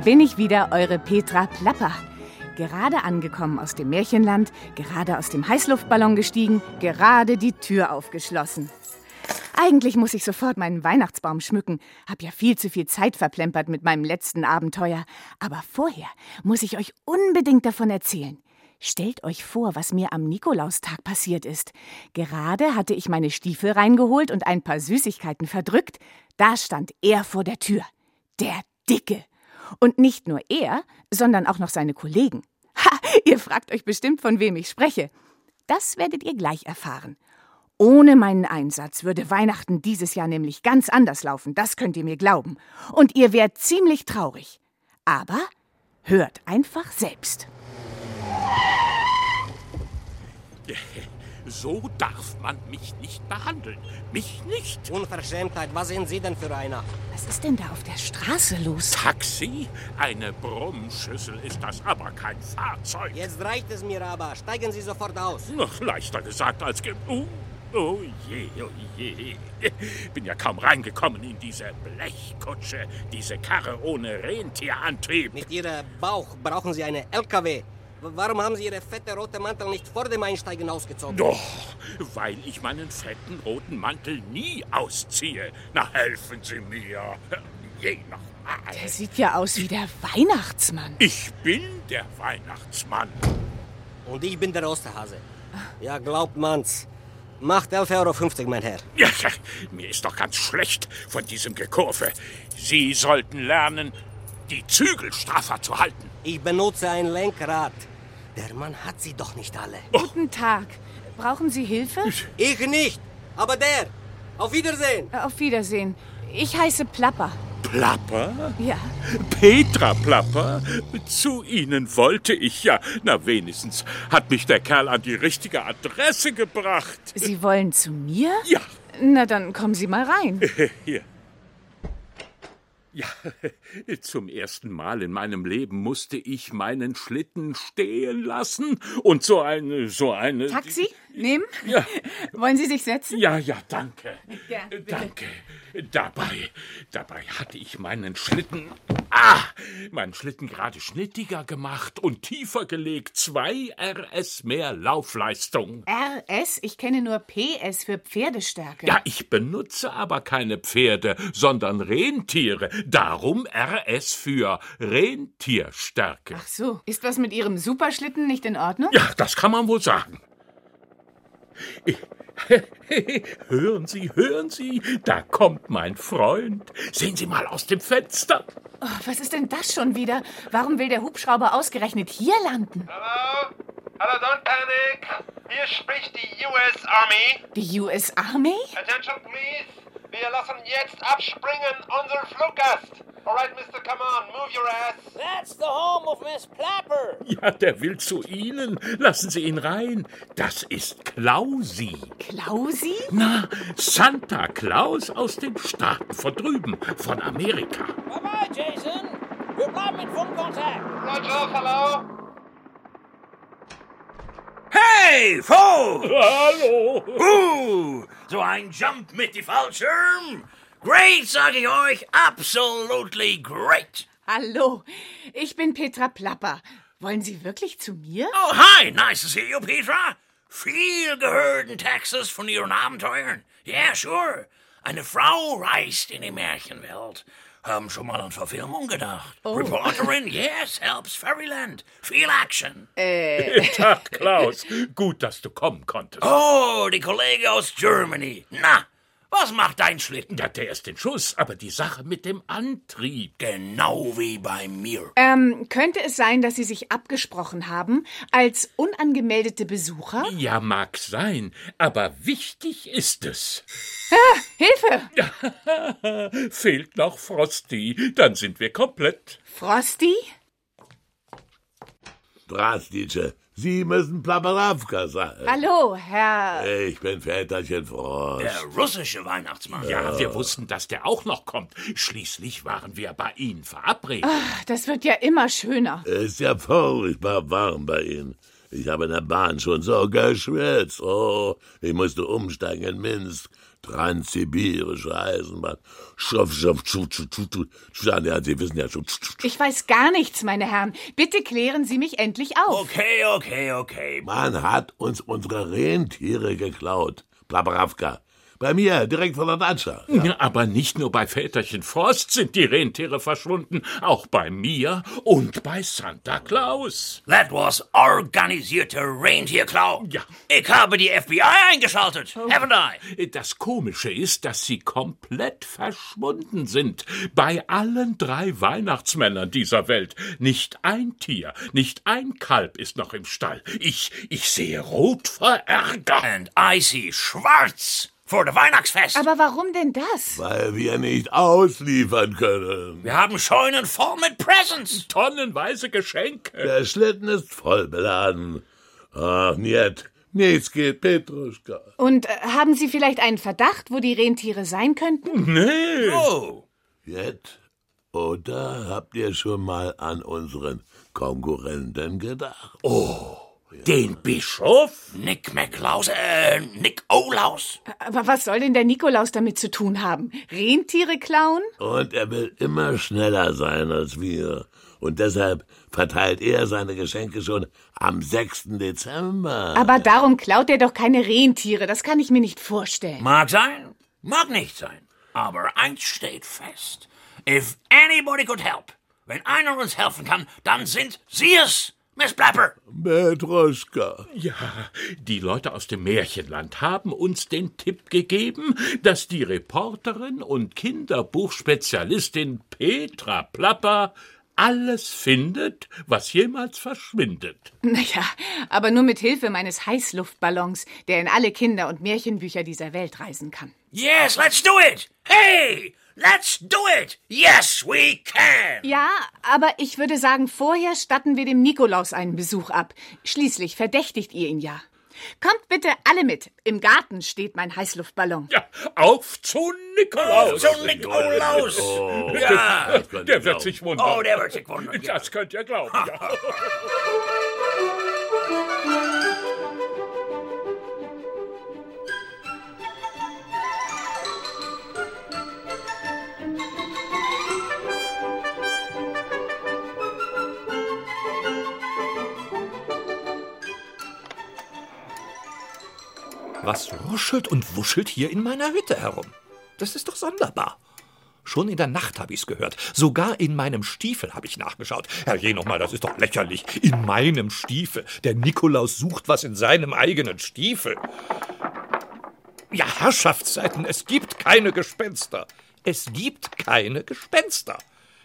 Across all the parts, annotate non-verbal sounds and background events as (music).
bin ich wieder, eure Petra Plapper. Gerade angekommen aus dem Märchenland, gerade aus dem Heißluftballon gestiegen, gerade die Tür aufgeschlossen. Eigentlich muss ich sofort meinen Weihnachtsbaum schmücken. Hab ja viel zu viel Zeit verplempert mit meinem letzten Abenteuer. Aber vorher muss ich euch unbedingt davon erzählen. Stellt euch vor, was mir am Nikolaustag passiert ist. Gerade hatte ich meine Stiefel reingeholt und ein paar Süßigkeiten verdrückt. Da stand er vor der Tür. Der Dicke. Und nicht nur er, sondern auch noch seine Kollegen. Ha, ihr fragt euch bestimmt, von wem ich spreche. Das werdet ihr gleich erfahren. Ohne meinen Einsatz würde Weihnachten dieses Jahr nämlich ganz anders laufen, das könnt ihr mir glauben. Und ihr wärt ziemlich traurig. Aber hört einfach selbst. (laughs) So darf man mich nicht behandeln. Mich nicht. Unverschämtheit, was sind Sie denn für einer? Was ist denn da auf der Straße los? Taxi? Eine Brummschüssel ist das, aber kein Fahrzeug. Jetzt reicht es mir aber. Steigen Sie sofort aus. Noch leichter gesagt als ge... Oh, oh je, oh je. (laughs) Bin ja kaum reingekommen in diese Blechkutsche, diese Karre ohne Rentierantrieb. Mit Ihrem Bauch brauchen Sie eine LKW. Warum haben Sie Ihre fette rote Mantel nicht vor dem Einsteigen ausgezogen? Doch, weil ich meinen fetten roten Mantel nie ausziehe. Na, helfen Sie mir. (laughs) Je nochmal. Der sieht ja aus wie der Weihnachtsmann. Ich bin der Weihnachtsmann. Und ich bin der Osterhase. Ja, glaubt man's. Macht 11,50 Euro, mein Herr. Ja, (laughs) mir ist doch ganz schlecht von diesem Gekurve. Sie sollten lernen, die Zügel straffer zu halten. Ich benutze ein Lenkrad. Der Mann hat sie doch nicht alle. Guten Tag. Brauchen Sie Hilfe? Ich nicht, aber der. Auf Wiedersehen. Auf Wiedersehen. Ich heiße Plapper. Plapper? Ja. Petra Plapper? Zu Ihnen wollte ich ja. Na, wenigstens hat mich der Kerl an die richtige Adresse gebracht. Sie wollen zu mir? Ja. Na, dann kommen Sie mal rein. (laughs) Hier. Ja, zum ersten Mal in meinem Leben musste ich meinen Schlitten stehen lassen und so eine, so eine. Taxi? Nehmen? Ja. (laughs) Wollen Sie sich setzen? Ja, ja, danke. Ja. Danke. Dabei, dabei hatte ich meinen Schlitten, ah, meinen Schlitten gerade schnittiger gemacht und tiefer gelegt. Zwei RS mehr Laufleistung. RS? Ich kenne nur PS für Pferdestärke. Ja, ich benutze aber keine Pferde, sondern Rentiere. Darum RS für Rentierstärke. Ach so. Ist was mit Ihrem Superschlitten nicht in Ordnung? Ja, das kann man wohl sagen. (laughs) Hören Sie, hören Sie, da kommt mein Freund. Sehen Sie mal aus dem Fenster. Oh, was ist denn das schon wieder? Warum will der Hubschrauber ausgerechnet hier landen? Hallo? Hallo, don't panic. Hier spricht die US Army. Die US Army? Attention, please. Wir lassen jetzt abspringen unser Fluggast. Alright, Mister, come on, move your ass. That's the home of Miss Plapper. (laughs) Ja, der will zu Ihnen. Lassen Sie ihn rein. Das ist Klausi. Klausi? Na, Santa Claus aus den Staaten von drüben, von Amerika. Bye bye, Jason. Wir bleiben in Funkkontakt. Roger, hello? Hey, Fo! Hallo. Uh, so ein Jump mit die Fallschirm? Great, sag ich euch. Absolutely great. Hallo, ich bin Petra Plapper. Wollen Sie wirklich zu mir? Oh, hi. Nice to see you, Petra. Viel gehört in Texas von Ihren Abenteuern. Ja, sure. Eine Frau reist in die Märchenwelt. Haben schon mal an Verfilmung gedacht. Reporterin, yes, helps Fairyland. Viel Action. (laughs) Tag, Klaus. Gut, dass du kommen konntest. Oh, die Kollege aus Germany. Na, was macht dein Schlitten? Ja, der ist in Schuss, aber die Sache mit dem Antrieb. Genau wie bei mir. Ähm, könnte es sein, dass Sie sich abgesprochen haben als unangemeldete Besucher? Ja, mag sein, aber wichtig ist es. Hilfe! (laughs) Fehlt noch Frosty, dann sind wir komplett. Frosty? Drastice, Sie müssen Plaperawka sein. Hallo, Herr. Ich bin Väterchen Frost. Der russische Weihnachtsmann. Ja, wir wussten, dass der auch noch kommt. Schließlich waren wir bei Ihnen verabredet. Das wird ja immer schöner. Ist ja furchtbar warm bei Ihnen. Ich habe in der Bahn schon so geschwitzt. Oh, ich musste umsteigen in Minsk. Transsibirische Eisenbahn. Schruff, schruff, schruff, schruff, schruff, schruff. Ja, Sie wissen ja schon. Ich weiß gar nichts, meine Herren. Bitte klären Sie mich endlich auf. Okay, okay, okay. Man hat uns unsere Rentiere geklaut. Plabaravka. Bei mir, direkt von der Datscha. Ja, aber nicht nur bei Väterchen Frost sind die Rentiere verschwunden, auch bei mir und bei Santa Claus. That was organisierter Rentierklau. Ja. Ich habe die FBI eingeschaltet, haven't I? Das Komische ist, dass sie komplett verschwunden sind. Bei allen drei Weihnachtsmännern dieser Welt. Nicht ein Tier, nicht ein Kalb ist noch im Stall. Ich, ich sehe rot vor Ärger. And I see schwarz vor der Weihnachtsfest. Aber warum denn das? Weil wir nicht ausliefern können. Wir haben Scheunen voll mit Presents. Tonnenweise Geschenke. Der Schlitten ist voll beladen. Ach, niet. Nichts geht, Petruschka. Und äh, haben Sie vielleicht einen Verdacht, wo die Rentiere sein könnten? Nee. Oh, Jet, oder habt ihr schon mal an unseren Konkurrenten gedacht? Den Bischof? Nick McLaus, äh, Nick Olaus. Aber was soll denn der Nikolaus damit zu tun haben? Rentiere klauen? Und er will immer schneller sein als wir. Und deshalb verteilt er seine Geschenke schon am 6. Dezember. Aber darum klaut er doch keine Rentiere. Das kann ich mir nicht vorstellen. Mag sein, mag nicht sein. Aber eins steht fest. If anybody could help, wenn einer uns helfen kann, dann sind Sie es, Miss Blapper. Petruschka. Ja, die Leute aus dem Märchenland haben uns den Tipp gegeben, dass die Reporterin und Kinderbuchspezialistin Petra Plapper alles findet, was jemals verschwindet. Naja, aber nur mit Hilfe meines Heißluftballons, der in alle Kinder- und Märchenbücher dieser Welt reisen kann. Yes, let's do it. Hey, let's do it. Yes, we can. Ja, aber ich würde sagen, vorher statten wir dem Nikolaus einen Besuch ab. Schließlich verdächtigt ihr ihn ja. Kommt bitte alle mit. Im Garten steht mein Heißluftballon. Ja, auf zu Nikolaus! So Nick Olaus. Ja. Das könnt ihr Der wird sich wundern. Oh, der wird sich wundern. Ja. Das könnt ihr glauben, ja. (laughs) Was ruschelt und wuschelt hier in meiner Hütte herum? Das ist doch sonderbar. Schon in der Nacht habe ich's gehört. Sogar in meinem Stiefel habe ich nachgeschaut. Herrje, noch mal, das ist doch lächerlich. In meinem Stiefel. Der Nikolaus sucht was in seinem eigenen Stiefel. Ja, Herrschaftszeiten, es gibt keine Gespenster. Es gibt keine Gespenster.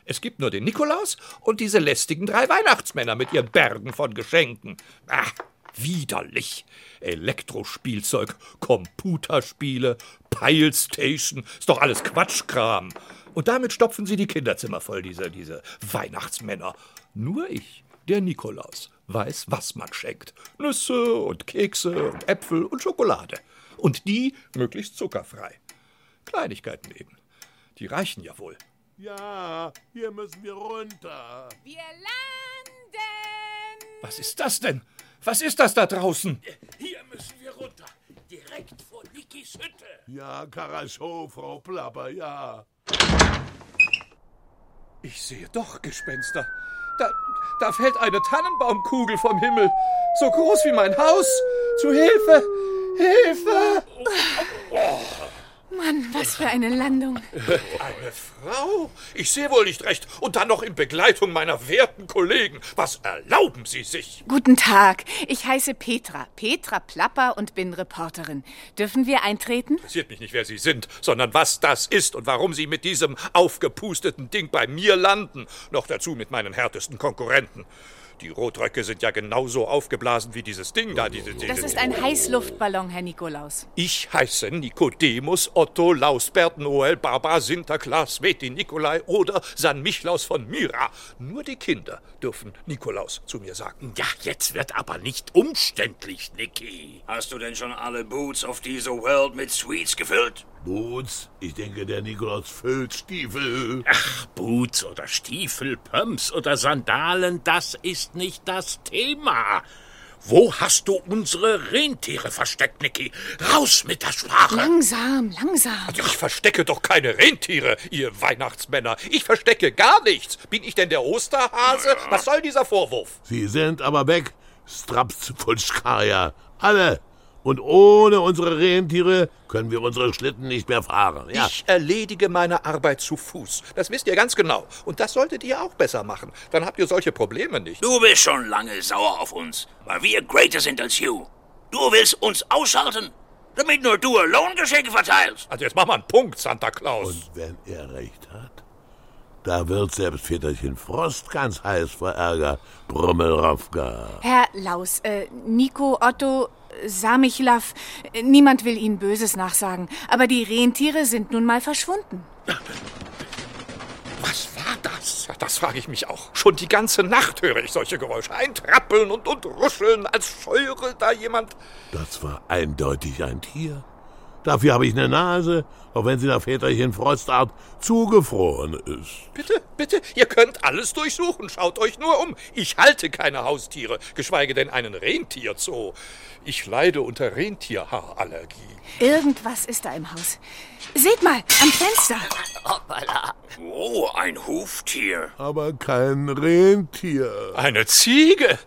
Es gibt nur den Nikolaus und diese lästigen drei Weihnachtsmänner mit ihren Bergen von Geschenken. Ah, widerlich. Elektrospielzeug, Computerspiele, Pilestation, ist doch alles Quatschkram. Und damit stopfen sie die Kinderzimmer voll, diese, diese Weihnachtsmänner. Nur ich, der Nikolaus, weiß, was man schenkt. Nüsse und Kekse und Äpfel und Schokolade. Und die möglichst zuckerfrei. Kleinigkeiten eben. Die reichen ja wohl. Ja, hier müssen wir runter. Wir landen! Was ist das denn? Was ist das da draußen? Hier müssen wir runter. Direkt vor Nikis Hütte. Ja, Karaschow, Frau Plapper, ja. Ich sehe doch Gespenster. Da, da fällt eine Tannenbaumkugel vom Himmel. So groß wie mein Haus. Zu Hilfe! Hilfe! Mann, was für eine Landung. Eine Frau? Ich sehe wohl nicht recht. Und dann noch in Begleitung meiner werten Kollegen. Was erlauben Sie sich? Guten Tag. Ich heiße Petra. Petra Plapper und bin Reporterin. Dürfen wir eintreten? Interessiert mich nicht, wer Sie sind, sondern was das ist und warum Sie mit diesem aufgepusteten Ding bei mir landen. Noch dazu mit meinen härtesten Konkurrenten. Die Rotröcke sind ja genauso aufgeblasen wie dieses Ding da. Diese, diese, Das ist ein Heißluftballon, Herr Nikolaus. Ich heiße Nikodemus Otto Lausbert Noel Barbara Sinterklaas Sveti Nikolai oder San Michlaus von Myra. Nur die Kinder dürfen Nikolaus zu mir sagen. Ja, jetzt wird aber nicht umständlich, Niki. Hast du denn schon alle Boots auf dieser World mit Sweets gefüllt? Boots, ich denke, der Nikolaus füllt Stiefel. Ach, Boots oder Stiefel, Pumps oder Sandalen, das ist nicht das Thema. Wo hast du unsere Rentiere versteckt, Niki? Raus mit der Sprache! Langsam, langsam. Ich verstecke doch keine Rentiere, ihr Weihnachtsmänner. Ich verstecke gar nichts. Bin ich denn der Osterhase? Was soll dieser Vorwurf? Sie sind aber weg, Strapsfutschkaja. Alle. Und ohne unsere Rentiere können wir unsere Schlitten nicht mehr fahren. Ja. Ich erledige meine Arbeit zu Fuß. Das wisst ihr ganz genau. Und das solltet ihr auch besser machen. Dann habt ihr solche Probleme nicht. Du bist schon lange sauer auf uns, weil wir greater sind als you. Du willst uns ausschalten, damit nur du Lohngeschenke verteilst. Also jetzt mach mal einen Punkt, Santa Claus. Und wenn er recht hat, da wird selbst Väterchen Frost ganz heiß vor Ärger. Brummelrofka. Herr Laus, äh, Nico, Otto, Samichlav, niemand will Ihnen Böses nachsagen, aber die Rentiere sind nun mal verschwunden. Was war das? Das frage ich mich auch. Schon die ganze Nacht höre ich solche Geräusche. Ein Trappeln und, und Ruscheln, als scheure da jemand. Das war eindeutig ein Tier. Dafür habe ich eine Nase, auch wenn sie nach Väterchen Frostart zugefroren ist. Bitte, bitte, ihr könnt alles durchsuchen. Schaut euch nur um. Ich halte keine Haustiere, geschweige denn einen Rentierzoo. Ich leide unter Rentierhaarallergie. Irgendwas ist da im Haus. Seht mal, am Fenster. Hoppala. Oh, ein Huftier. Aber kein Rentier. Eine Ziege?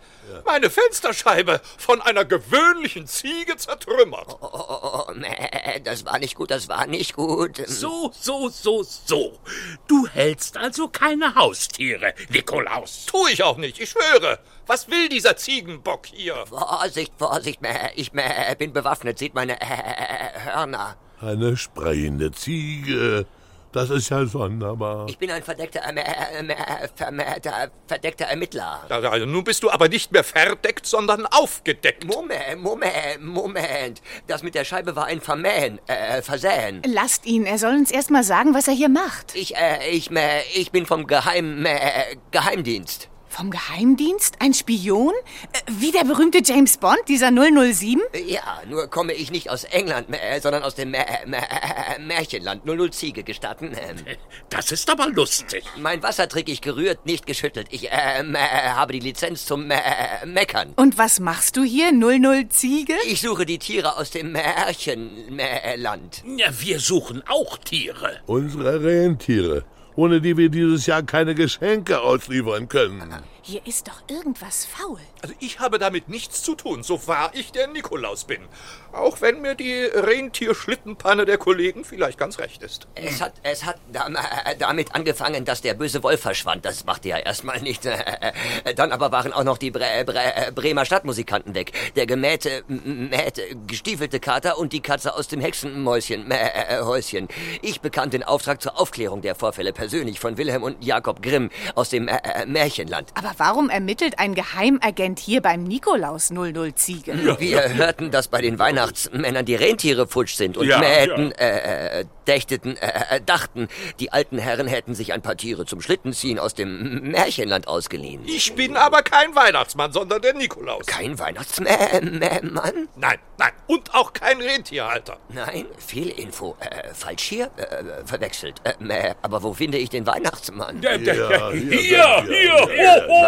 Meine Fensterscheibe von einer gewöhnlichen Ziege zertrümmert. Oh, oh, oh, meh, das war nicht gut, das war nicht gut. So, so, so, so. Du hältst also keine Haustiere, Nikolaus. Tu ich auch nicht, ich schwöre. Was will dieser Ziegenbock hier? Vorsicht, Vorsicht, ich bin bewaffnet, seht meine äh, Hörner. Eine sprechende Ziege. Das ist ja sonderbar. Ich bin ein verdeckter, äh, äh, äh, vermehrter, verdeckter Ermittler. Also, nun bist du aber nicht mehr verdeckt, sondern aufgedeckt. Moment, Moment, Moment. Das mit der Scheibe war ein Vermähen, äh, Versäen. Lasst ihn, er soll uns erst mal sagen, was er hier macht. Ich, äh, ich, äh, ich bin vom Geheim, äh, Geheimdienst. Vom Geheimdienst? Ein Spion? Äh, Wie der berühmte James Bond, dieser 007? Ja, nur komme ich nicht aus England, äh, sondern aus dem äh, äh, Märchenland. 00 Ziege gestatten. Ähm, Das ist aber lustig. mein Wasser trinke ich gerührt, nicht geschüttelt. Ich ähm, äh, habe die Lizenz zum äh, Meckern. Und was machst du hier, 00 Ziege? Ich suche die Tiere aus dem Märchenland. Ja, wir suchen auch Tiere. Unsere Rentiere, ohne die wir dieses Jahr keine Geschenke ausliefern können. Hier ist doch irgendwas faul. Also ich habe damit nichts zu tun, so wahr ich der Nikolaus bin. Auch wenn mir die Rentierschlittenpanne der Kollegen vielleicht ganz recht ist. Es hat, es hat äh, damit angefangen, dass der böse Wolf verschwand. Das machte ja erstmal nicht. (laughs) Dann aber waren auch noch die Bre Bre Bremer Stadtmusikanten weg. Der gemähte, mähte, gestiefelte Kater und die Katze aus dem Hexenmäuschen, äh, Häuschen. Ich bekam den Auftrag zur Aufklärung der Vorfälle persönlich von Wilhelm und Jakob Grimm aus dem äh, äh, Märchenland. Aber warum ermittelt ein Geheimagent hier beim Nikolaus 00 Ziege? Wir hörten, dass bei den Weihnachtsmännern die Rentiere futsch sind und Ja, mähten, äh, äh, dächteten, äh, äh, dachten, die alten Herren hätten sich ein paar Tiere zum Schlittenziehen aus dem Märchenland ausgeliehen. Ich bin aber kein Weihnachtsmann, sondern der Nikolaus. Kein Weihnachtsmann? Nein, nein. Und auch kein Rentierhalter. Nein, Fehlinfo. Äh, falsch hier äh, verwechselt. Äh, mäh, aber wo finde ich den Weihnachtsmann? Ja, ja, Ja, hier, hier hier, ho, ho, ho.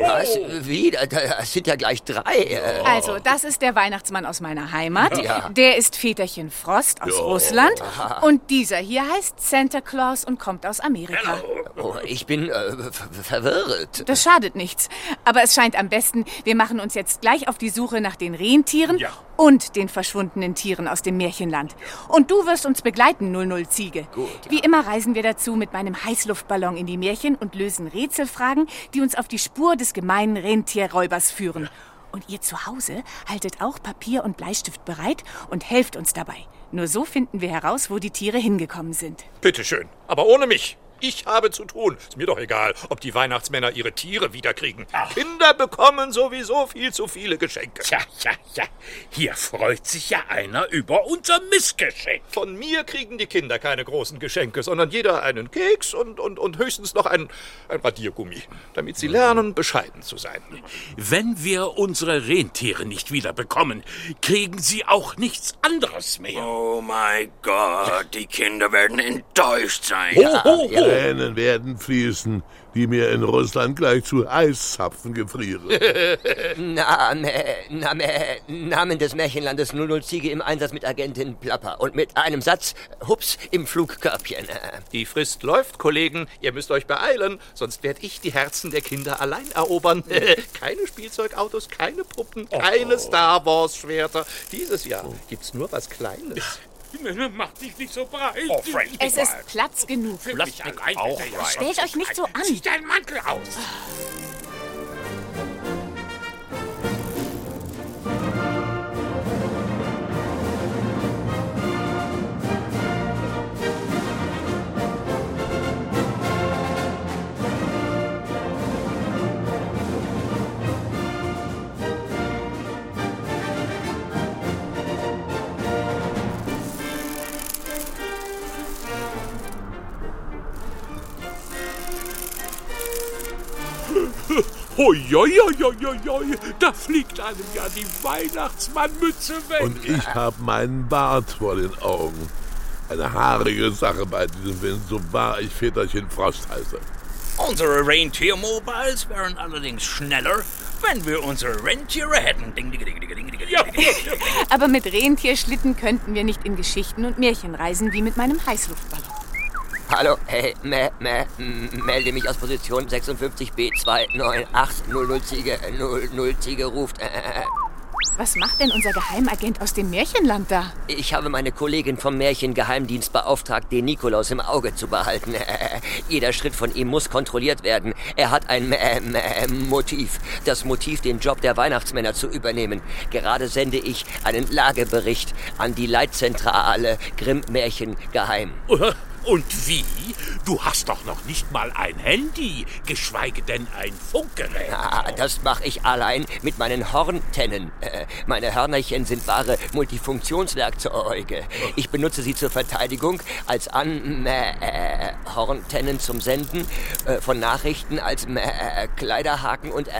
Was? Wie? Da- Das sind ja gleich drei. Äh, Also, das ist der Weihnachtsmann aus meiner Heimat. Ja. Der ist Väterchen Frost aus Russland. Und dieser hier heißt Santa Claus und kommt aus Amerika. oh, ich bin äh, ver- verwirrt. Das schadet nichts. Aber es scheint am besten, wir machen uns jetzt gleich auf die Suche nach den Rentieren Ja. und den verschwundenen Tieren aus dem Märchenland. Und du wirst uns begleiten, 00 Ziege. Gut, Wie immer reisen wir dazu mit meinem Heißluftballon in die Märchen und lösen Rätselfragen, die uns auf die Spur des gemeinen Rentierräubers führen. Und ihr zu Hause haltet auch Papier und Bleistift bereit und helft uns dabei. Nur so finden wir heraus, wo die Tiere hingekommen sind. Bitteschön. Aber ohne mich. Ich habe zu tun. Ist mir doch egal, ob die Weihnachtsmänner ihre Tiere wiederkriegen. Kinder bekommen sowieso viel zu viele Geschenke. Tja, ja, ja. Hier freut sich ja einer über unser Missgeschenk. Von mir kriegen die Kinder keine großen Geschenke, sondern jeder einen Keks und, und, und höchstens noch ein, ein Radiergummi, damit sie lernen, bescheiden zu sein. Wenn wir unsere Rentiere nicht wieder bekommen, kriegen sie auch nichts anderes mehr. Oh mein Gott, die Kinder werden enttäuscht sein. Ho, ho, ho, Tränen werden fließen, die mir in Russland gleich zu Eiszapfen gefrieren. (laughs) Name, Name, Namen des Märchenlandes 00 Ziege im Einsatz mit Agentin Plapper. Und mit einem Satz, hups, im Flugkörbchen. Die Frist läuft, Kollegen. Ihr müsst euch beeilen, sonst werde ich die Herzen der Kinder allein erobern. (laughs) keine Spielzeugautos, keine Puppen, keine Star Wars Schwerter. Dieses Jahr gibt's nur was Kleines. Mach dich nicht so breit. Oh, Frank, Es ist Platz genug. Lass mich allein. Stellt euch nicht so an. Zieh deinen Mantel aus. Hoi, hoi, hoi, hoi, hoi, da fliegt einem ja die Weihnachtsmannmütze weg. Und ich habe meinen Bart vor den Augen. Eine haarige Sache bei diesem Wind, so wahr ich Väterchen Frost heiße. Unsere Rentier-Mobiles wären allerdings schneller, wenn wir unsere Rentiere hätten. Ding, ding, ding, ding, ding, ding, ding, Ja, ding. Aber mit Rentierschlitten könnten wir nicht in Geschichten und Märchen reisen wie mit meinem Heißluftballon. Hallo, hey, me, me, melde mich aus Position 56B29800 Ziege, 00 Ziege ruft. Äh, äh, Was macht denn unser Geheimagent aus dem Märchenland da? Ich habe meine Kollegin vom Märchengeheimdienst beauftragt, den Nikolaus im Auge zu behalten. Äh, jeder Schritt von ihm muss kontrolliert werden. Er hat ein äh, äh, Motiv. Das Motiv, den Job der Weihnachtsmänner zu übernehmen. Gerade sende ich einen Lagebericht an die Leitzentrale Grimm Märchen Geheim. Und wie? Du hast doch noch nicht mal ein Handy, geschweige denn ein Funkgerät. Ah, das mache ich allein mit meinen Horntennen. Äh, meine Hörnerchen sind wahre Multifunktionswerkzeuge. Ich benutze sie zur Verteidigung, als an äh, Horntennen zum Senden äh, von Nachrichten, als äh, Kleiderhaken und äh,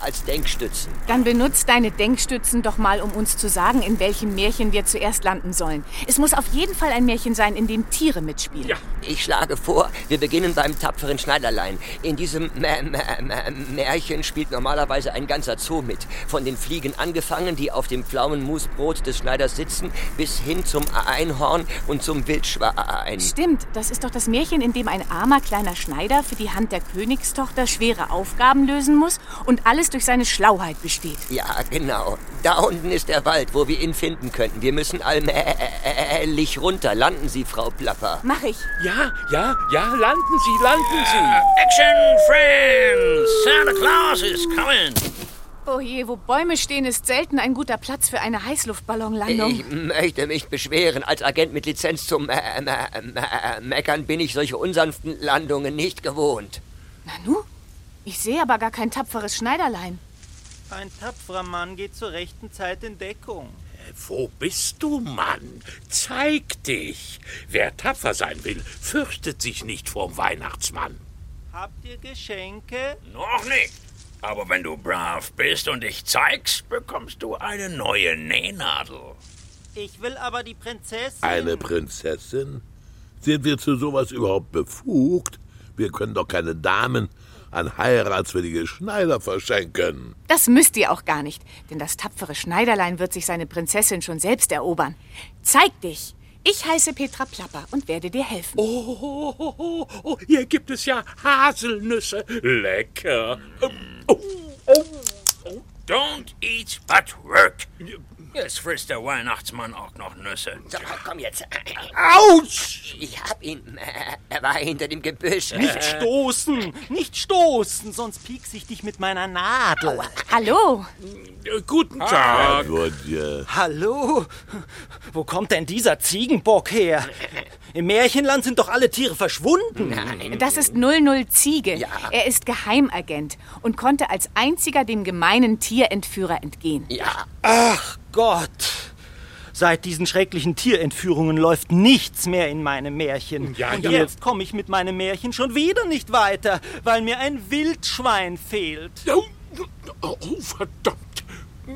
als Denkstützen. Dann benutzt deine Denkstützen doch mal, um uns zu sagen, in welchem Märchen wir zuerst landen sollen. Es muss auf jeden Fall ein Märchen sein, in dem Tiere mitspielen. Ja. Ich schlage vor, wir beginnen beim tapferen Schneiderlein. In diesem Mä- Mä- Mä- Märchen spielt normalerweise ein ganzer Zoo mit. Von den Fliegen angefangen, die auf dem Pflaumenmusbrot des Schneiders sitzen, bis hin zum Einhorn und zum Wildschwein. Stimmt, das ist doch das Märchen, in dem ein armer kleiner Schneider für die Hand der Königstochter schwere Aufgaben lösen muss und alles durch seine Schlauheit besteht. Ja, genau. Da unten ist der Wald, wo wir ihn finden könnten. Wir müssen allmählich runter. Landen Sie, Frau Plapper. Mach ich. Ja, ja, ja, landen Sie, landen Sie. Action, friends! Santa Claus is coming! Oh je, wo Bäume stehen, ist selten ein guter Platz für eine Heißluftballonlandung. Ich möchte mich beschweren. Als Agent mit Lizenz zum äh, äh, äh, Meckern bin ich solche unsanften Landungen nicht gewohnt. Nanu? Ich sehe aber gar kein tapferes Schneiderlein. Ein tapferer Mann geht zur rechten Zeit in Deckung. Wo bist du, Mann? Zeig dich. Wer tapfer sein will, fürchtet sich nicht vorm Weihnachtsmann. Habt ihr Geschenke? Noch nicht. Aber wenn du brav bist und dich zeigst, bekommst du eine neue Nähnadel. Ich will aber die Prinzessin. Eine Prinzessin? Sind wir zu sowas überhaupt befugt? Wir können doch keine Damen an heiratswillige Schneider verschenken. Das müsst ihr auch gar nicht, denn das tapfere Schneiderlein wird sich seine Prinzessin schon selbst erobern. Zeig dich! Ich heiße Petra Plapper und werde dir helfen. Oh, oh, oh, oh, oh, hier gibt es ja Haselnüsse. Lecker. Ähm, Oh, oh, oh. Don't eat but work. Jetzt frisst der Weihnachtsmann auch noch Nüsse. So, komm jetzt. Autsch! Ich hab ihn. Äh, Er war hinter dem Gebüsch. Nicht stoßen! Nicht stoßen, sonst piekse ich dich mit meiner Nadel. Hallo! Guten Tag. Gudje. Hallo? Wo kommt denn dieser Ziegenbock her? Im Märchenland sind doch alle Tiere verschwunden. Das ist 00 Ziege. Ja. Er ist Geheimagent und konnte als einziger dem gemeinen Tierentführer entgehen. Ja, Ach Gott! Seit diesen schrecklichen Tierentführungen läuft nichts mehr in meinem Märchen. Ja, Und ja. jetzt komme ich mit meinem Märchen schon wieder nicht weiter, weil mir ein Wildschwein fehlt. Oh, oh, verdammt.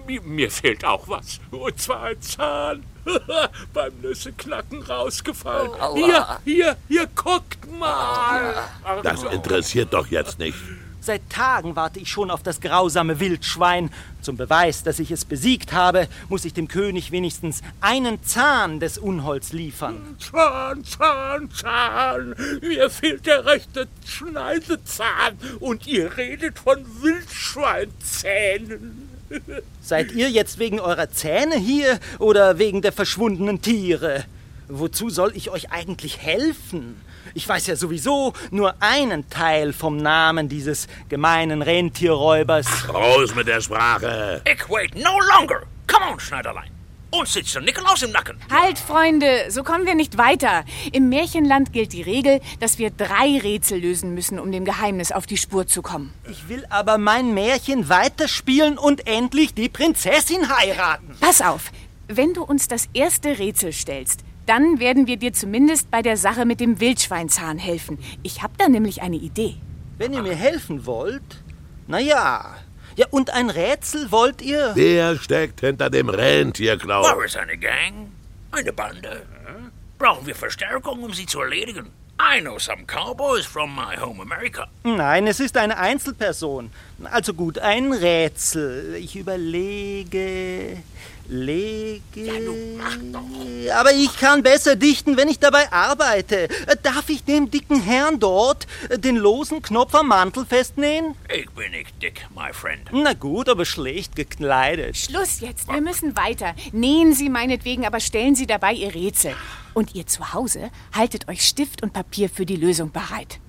mir, mir fehlt auch was. Und zwar ein Zahn. (laughs) Beim Nüsseknacken rausgefallen. Aua. Hier, hier, hier, guckt mal. Das interessiert doch jetzt nicht. Seit Tagen warte ich schon auf das grausame Wildschwein. Zum Beweis, dass ich es besiegt habe, muss ich dem König wenigstens einen Zahn des Unholds liefern. Zahn, Zahn, Zahn. Mir fehlt der rechte Schneidezahn. Und ihr redet von Wildschweinzähnen. (laughs) Seid ihr jetzt wegen eurer Zähne hier oder wegen der verschwundenen Tiere? Wozu soll ich euch eigentlich helfen? Ich weiß ja sowieso nur einen Teil vom Namen dieses gemeinen Rentierräubers. Raus mit der Sprache. Ich wait no longer. Come on, Schneiderlein. Uns sitzt der Nikolaus im Nacken. Halt, Freunde, so kommen wir nicht weiter. Im Märchenland gilt die Regel, dass wir drei Rätsel lösen müssen, um dem Geheimnis auf die Spur zu kommen. Ich will aber mein Märchen weiterspielen und endlich die Prinzessin heiraten. Pass auf, wenn du uns das erste Rätsel stellst, dann werden wir dir zumindest bei der Sache mit dem Wildschweinzahn helfen. Ich habe da nämlich eine Idee. Wenn ihr mir helfen wollt, na ja. Ja, und ein Rätsel wollt ihr? Wer steckt hinter dem Rentierklau? War es eine Gang? Eine Bande? Brauchen wir Verstärkung, um sie zu erledigen? I know some cowboys from my home America. Nein, es ist eine Einzelperson. Also gut, ein Rätsel. Ich überlege, lege. Aber ich kann besser dichten, wenn ich dabei arbeite. Darf ich dem dicken Herrn dort den losen Knopf am Mantel festnähen? Ich bin nicht dick, my friend. Na gut, aber schlecht gekleidet. Schluss jetzt, wir müssen weiter. Nähen Sie meinetwegen, aber stellen Sie dabei Ihr Rätsel. Und ihr zu Hause haltet euch Stift und Papier für die Lösung bereit.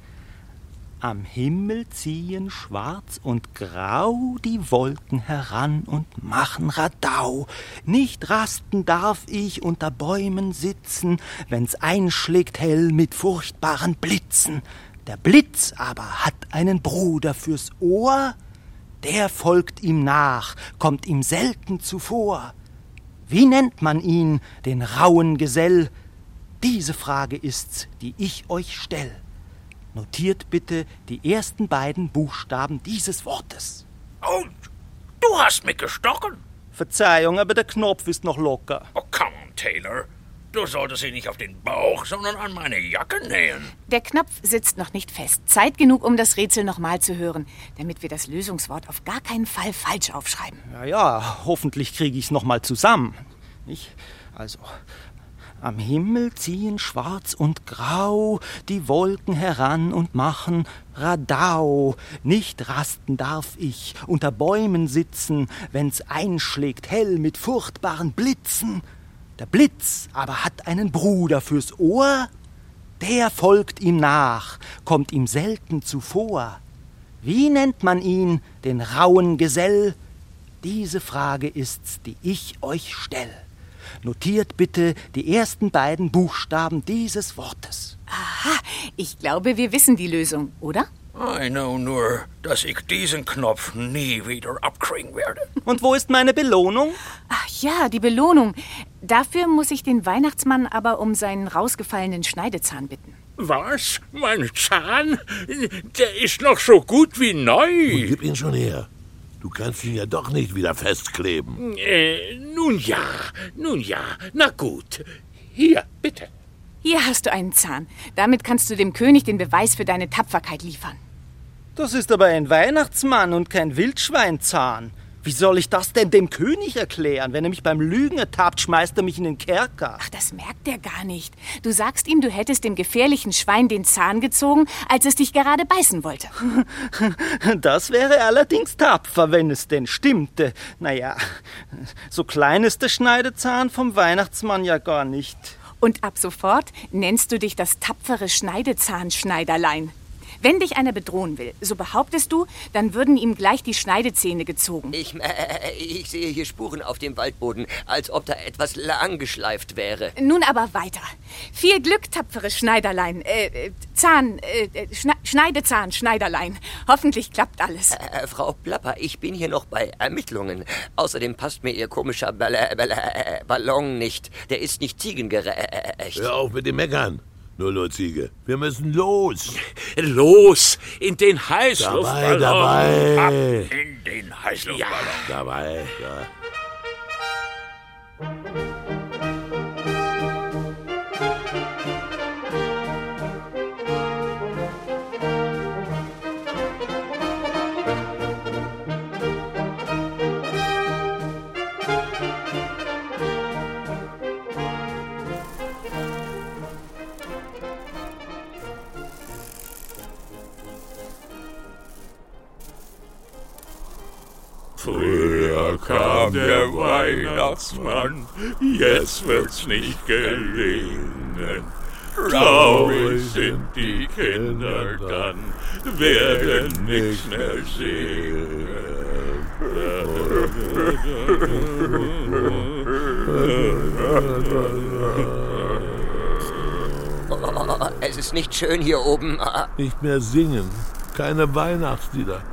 Am Himmel ziehen schwarz und grau die Wolken heran und machen Radau. Nicht rasten darf ich unter Bäumen sitzen, wenn's einschlägt hell mit furchtbaren Blitzen. Der Blitz aber hat einen Bruder fürs Ohr, der folgt ihm nach, kommt ihm selten zuvor. Wie nennt man ihn, den rauen Gesell? Diese Frage ist's, die ich euch stell. Notiert bitte die ersten beiden Buchstaben dieses Wortes. Oh, du hast mich gestochen. Verzeihung, aber der Knopf ist noch locker. Oh, come on, Taylor. Du solltest ihn nicht auf den Bauch, sondern an meine Jacke nähen. Der Knopf sitzt noch nicht fest. Zeit genug, um das Rätsel nochmal zu hören, damit wir das Lösungswort auf gar keinen Fall falsch aufschreiben. Ja, ja, hoffentlich kriege ich's noch mal zusammen. Ich, also, am Himmel ziehen schwarz und grau die Wolken heran und machen Radau. Nicht rasten darf ich, unter Bäumen sitzen, wenn's einschlägt hell mit furchtbaren Blitzen. Der Blitz aber hat einen Bruder fürs Ohr, der folgt ihm nach, kommt ihm selten zuvor. Wie nennt man ihn, den rauen Gesell? Diese Frage ist's, die ich euch stell. Notiert bitte die ersten beiden Buchstaben dieses Wortes. Aha, ich glaube, wir wissen die Lösung, oder? I know nur, dass ich diesen Knopf nie wieder abkriegen werde. Und wo ist meine Belohnung? Ach ja, die Belohnung. Dafür muss ich den Weihnachtsmann aber um seinen rausgefallenen Schneidezahn bitten. Was? Mein Zahn? Der ist noch so gut wie neu. Gib ihn schon her. Du kannst ihn ja doch nicht wieder festkleben. Äh, nun ja, nun ja. Na gut. Hier, bitte. Hier hast du einen Zahn. Damit kannst du dem König den Beweis für deine Tapferkeit liefern. Das ist aber ein Weihnachtsmann und kein Wildschweinzahn. Wie soll ich das denn dem König erklären? Wenn er mich beim Lügen ertappt, schmeißt er mich in den Kerker. Ach, das merkt er gar nicht. Du sagst ihm, du hättest dem gefährlichen Schwein den Zahn gezogen, als es dich gerade beißen wollte. (laughs) Das wäre allerdings tapfer, wenn es denn stimmte. Naja, so klein ist der Schneidezahn vom Weihnachtsmann ja gar nicht. Und ab sofort nennst du dich das tapfere Schneidezahnschneiderlein. Wenn dich einer bedrohen will, so behauptest du, dann würden ihm gleich die Schneidezähne gezogen. Ich, äh, ich sehe hier Spuren auf dem Waldboden, als ob da etwas lang geschleift wäre. Nun aber weiter. Viel Glück, tapfere Schneiderlein. Äh, äh, Zahn, äh, Schne Schneidezahn, Schneiderlein. Hoffentlich klappt alles. Äh, Frau Plapper, ich bin hier noch bei Ermittlungen. Außerdem passt mir Ihr komischer Ball äh, Ball äh, Ballon nicht. Der ist nicht ziegengerecht. Hör auf mit dem Meckern. Null Ziege, wir müssen los. Los, in den Heißluftballon. Dabei, Ab dabei. In den Heißluftballon. Dabei, ja. Früher kam der Weihnachtsmann, jetzt wird's nicht gelingen. Traurig sind die Kinder dann, werden nichts mehr sehen. Oh, (laughs) es ist nicht schön hier oben. Nicht mehr singen, keine Weihnachtslieder.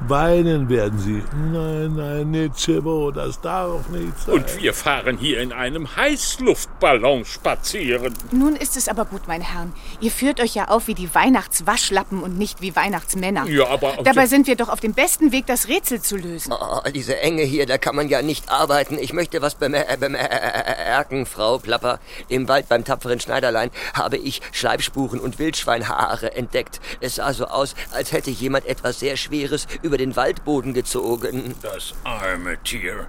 Weinen werden sie. Nein, nein, Nitschebo, das darf nicht sein. Und wir fahren hier in einem Heißluftballon spazieren. Nun ist es aber gut, meine Herren. Ihr führt euch ja auf wie die Weihnachtswaschlappen und nicht wie Weihnachtsmänner. Ja, aber... Dabei sind wir doch auf dem besten Weg, das Rätsel zu lösen. oh, diese Enge hier, da kann man ja nicht arbeiten. Ich möchte was bemer bemerken, Frau Plapper. Im Wald beim tapferen Schneiderlein habe ich Schleifspuren und Wildschweinhaare entdeckt. Es sah so aus, als hätte jemand etwas sehr Schweres über den Waldboden gezogen. Das arme Tier.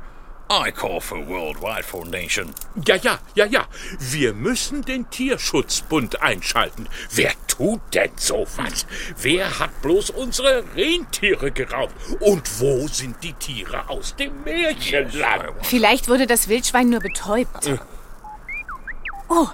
I call for Worldwide Foundation. Ja, ja, ja, ja. Wir müssen den Tierschutzbund einschalten. Wer tut denn sowas? Wer hat bloß unsere Rentiere geraubt? Und wo sind die Tiere aus dem Märchenland? Vielleicht wurde das Wildschwein nur betäubt. Oh,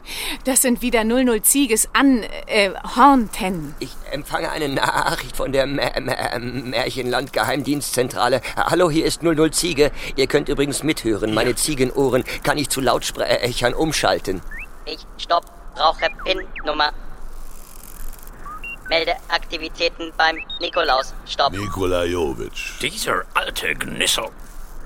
das sind wieder 00 Zieges an äh, Horntennen. Ich empfange eine Nachricht von der Mä Mä Märchenland-Geheimdienstzentrale. Hallo, hier ist 00 Ziege. Ihr könnt übrigens mithören. Meine Ziegenohren kann ich zu Lautsprechern umschalten. Ich stopp, brauche PIN-Nummer. Melde Aktivitäten beim Nikolaus. Stopp. Nikolajowitsch. Dieser alte Gnissel.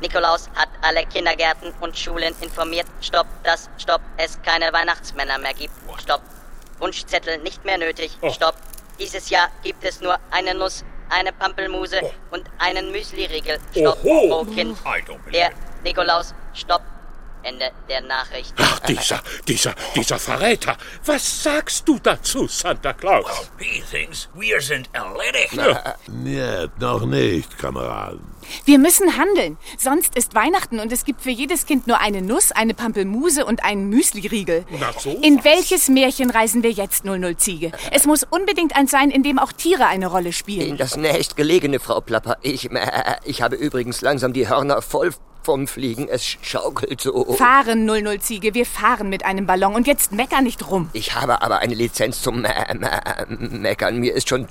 Nikolaus hat alle Kindergärten und Schulen informiert. Stopp, dass, stopp, es keine Weihnachtsmänner mehr gibt. Stopp. Wunschzettel nicht mehr nötig. Stopp. Dieses Jahr gibt es nur eine Nuss, eine Pampelmuse und einen Müsli-Riegel. Stopp. Oho. Oh Kind. Der Nikolaus. Stopp. Ende der Nachricht. Ach, dieser, dieser, dieser Verräter. Was sagst du dazu, Santa Claus? He thinks wir sind erledigt. Niet, noch nicht, Kameraden. Wir müssen handeln. Sonst ist Weihnachten und es gibt für jedes Kind nur eine Nuss, eine Pampelmuse und einen Müsli-Riegel. Na so In was. welches Märchen reisen wir jetzt, 00 Ziege? Es muss unbedingt eins sein, in dem auch Tiere eine Rolle In spielen. das nächstgelegene, Frau Plapper. Ich, äh, ich habe übrigens langsam die Hörner voll vom Fliegen. Es schaukelt so. Fahren, 00 Ziege, wir fahren mit einem Ballon und jetzt mecker nicht rum. Ich habe aber eine Lizenz zum äh, äh, Meckern. Mir ist schon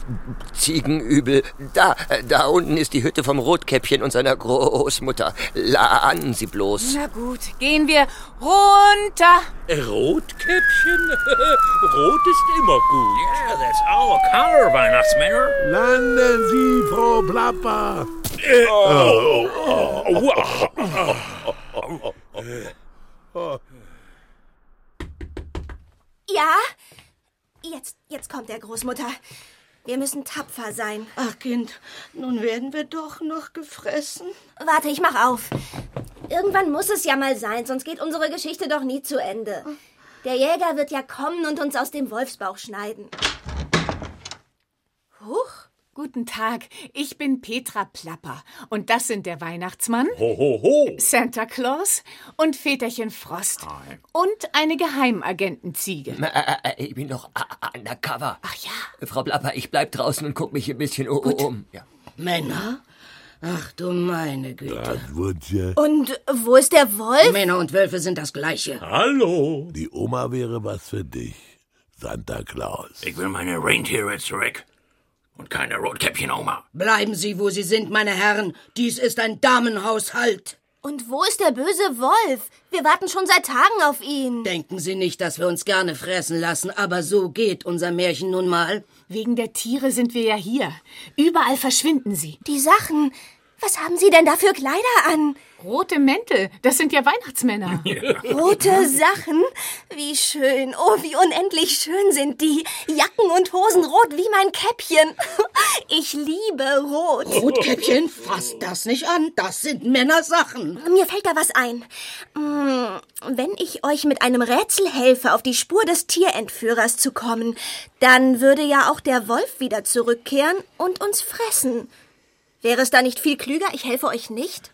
Ziegenübel. Da, äh, da unten ist die Hütte vom Rotkäppchen und seiner Großmutter. Laden Sie bloß. Na gut, gehen wir runter. Rotkäppchen? Rot ist immer gut. Yeah, that's our color, Weihnachtsmänner. Landen Sie, Frau Plapper. Oh, oh, oh. Ja? Jetzt, jetzt kommt der Großmutter. Wir müssen tapfer sein. Ach Kind, nun werden wir doch noch gefressen. Warte, ich mach auf. Irgendwann muss es ja mal sein, sonst geht unsere Geschichte doch nie zu Ende. Der Jäger wird ja kommen und uns aus dem Wolfsbauch schneiden. Huch, guten Tag. Ich bin Petra Plapper und das sind der Weihnachtsmann, Ho, ho, ho. Santa Claus und Väterchen Frost und eine Geheimagentenziege. Äh, äh, Ich bin doch äh, undercover. Ach ja. Frau Plapper, ich bleib draußen und guck mich ein bisschen u- um. Ja. Männer? Ach du meine Güte. Und wo ist der Wolf? Männer und Wölfe sind das Gleiche. Hallo. Die Oma wäre was für dich. Santa Claus. Ich will meine Rentiere zurück. Und keine Rotkäppchen-Oma. Bleiben Sie, wo Sie sind, meine Herren. Dies ist ein Damenhaushalt. Und wo ist der böse Wolf? Wir warten schon seit Tagen auf ihn. Denken Sie nicht, dass wir uns gerne fressen lassen, aber so geht unser Märchen nun mal. Wegen der Tiere sind wir ja hier. Überall verschwinden sie. Die Sachen. Was haben Sie denn da für Kleider an? Rote Mäntel, das sind ja Weihnachtsmänner. (laughs) Rote Sachen? Wie schön. Oh, wie unendlich schön sind die. Jacken und Hosen rot wie mein Käppchen. (laughs) Ich liebe Rot. Rotkäppchen, fass das nicht an. Das sind Männersachen. Mir fällt da was ein. Hm, Wenn ich euch mit einem Rätsel helfe, auf die Spur des Tierentführers zu kommen, dann würde ja auch der Wolf wieder zurückkehren und uns fressen. Wäre es da nicht viel klüger, ich helfe euch nicht?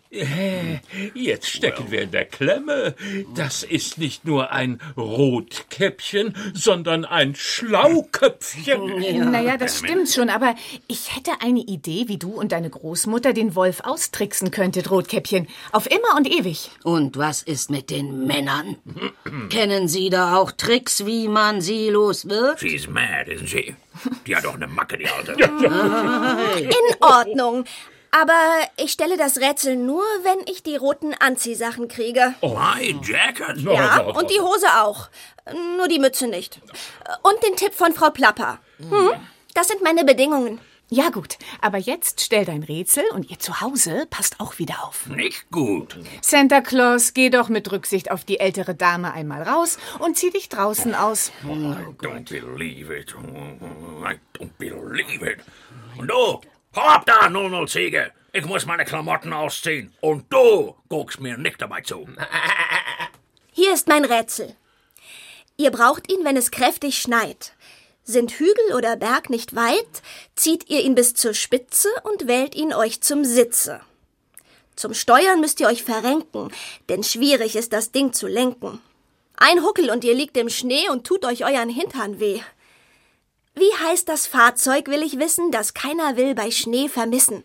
Jetzt stecken wir in der Klemme. Das ist nicht nur ein Rotkäppchen, sondern ein Schlauköpfchen. Naja, das stimmt schon, aber ich hätte eine Idee, wie du und deine Großmutter den Wolf austricksen könntet, Rotkäppchen. Auf immer und ewig. Und was ist mit den Männern? Kennen Sie da auch Tricks, wie man sie los wird? She's mad, isn't she? Die hat doch eine Macke, die Alte. In Ordnung. Aber ich stelle das Rätsel nur, wenn ich die roten Anziehsachen kriege. My jacket. Ja, und die Hose auch. Nur die Mütze nicht. Und den Tipp von Frau Plapper. Hm? Das sind meine Bedingungen. Ja gut, aber jetzt stell dein Rätsel und ihr zu Hause passt auch wieder auf. Nicht gut. Santa Claus, geh doch mit Rücksicht auf die ältere Dame einmal raus und zieh dich draußen aus. I don't believe it. I don't believe it. Und du, hau ab da, 00 Ziege. Ich muss meine Klamotten ausziehen. Und du guckst mir nicht dabei zu. (laughs) Hier ist mein Rätsel. Ihr braucht ihn, wenn es kräftig schneit. Sind Hügel oder Berg nicht weit, zieht ihr ihn bis zur Spitze und wählt ihn euch zum Sitze. Zum Steuern müsst ihr euch verrenken, denn schwierig ist das Ding zu lenken. Ein Huckel und ihr liegt im Schnee und tut euch euren Hintern weh. Wie heißt das Fahrzeug, will ich wissen, das keiner will bei Schnee vermissen?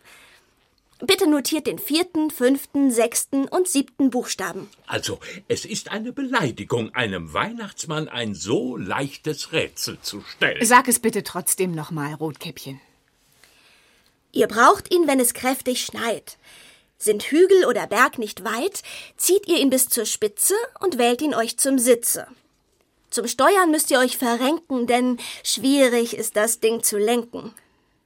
Bitte notiert den vierten, fünften, sechsten und siebten Buchstaben. Also, es ist eine Beleidigung, einem Weihnachtsmann ein so leichtes Rätsel zu stellen. Sag es bitte trotzdem nochmal, Rotkäppchen. Ihr braucht ihn, wenn es kräftig schneit. Sind Hügel oder Berg nicht weit, zieht ihr ihn bis zur Spitze und wählt ihn euch zum Sitze. Zum Steuern müsst ihr euch verrenken, denn schwierig ist das Ding zu lenken.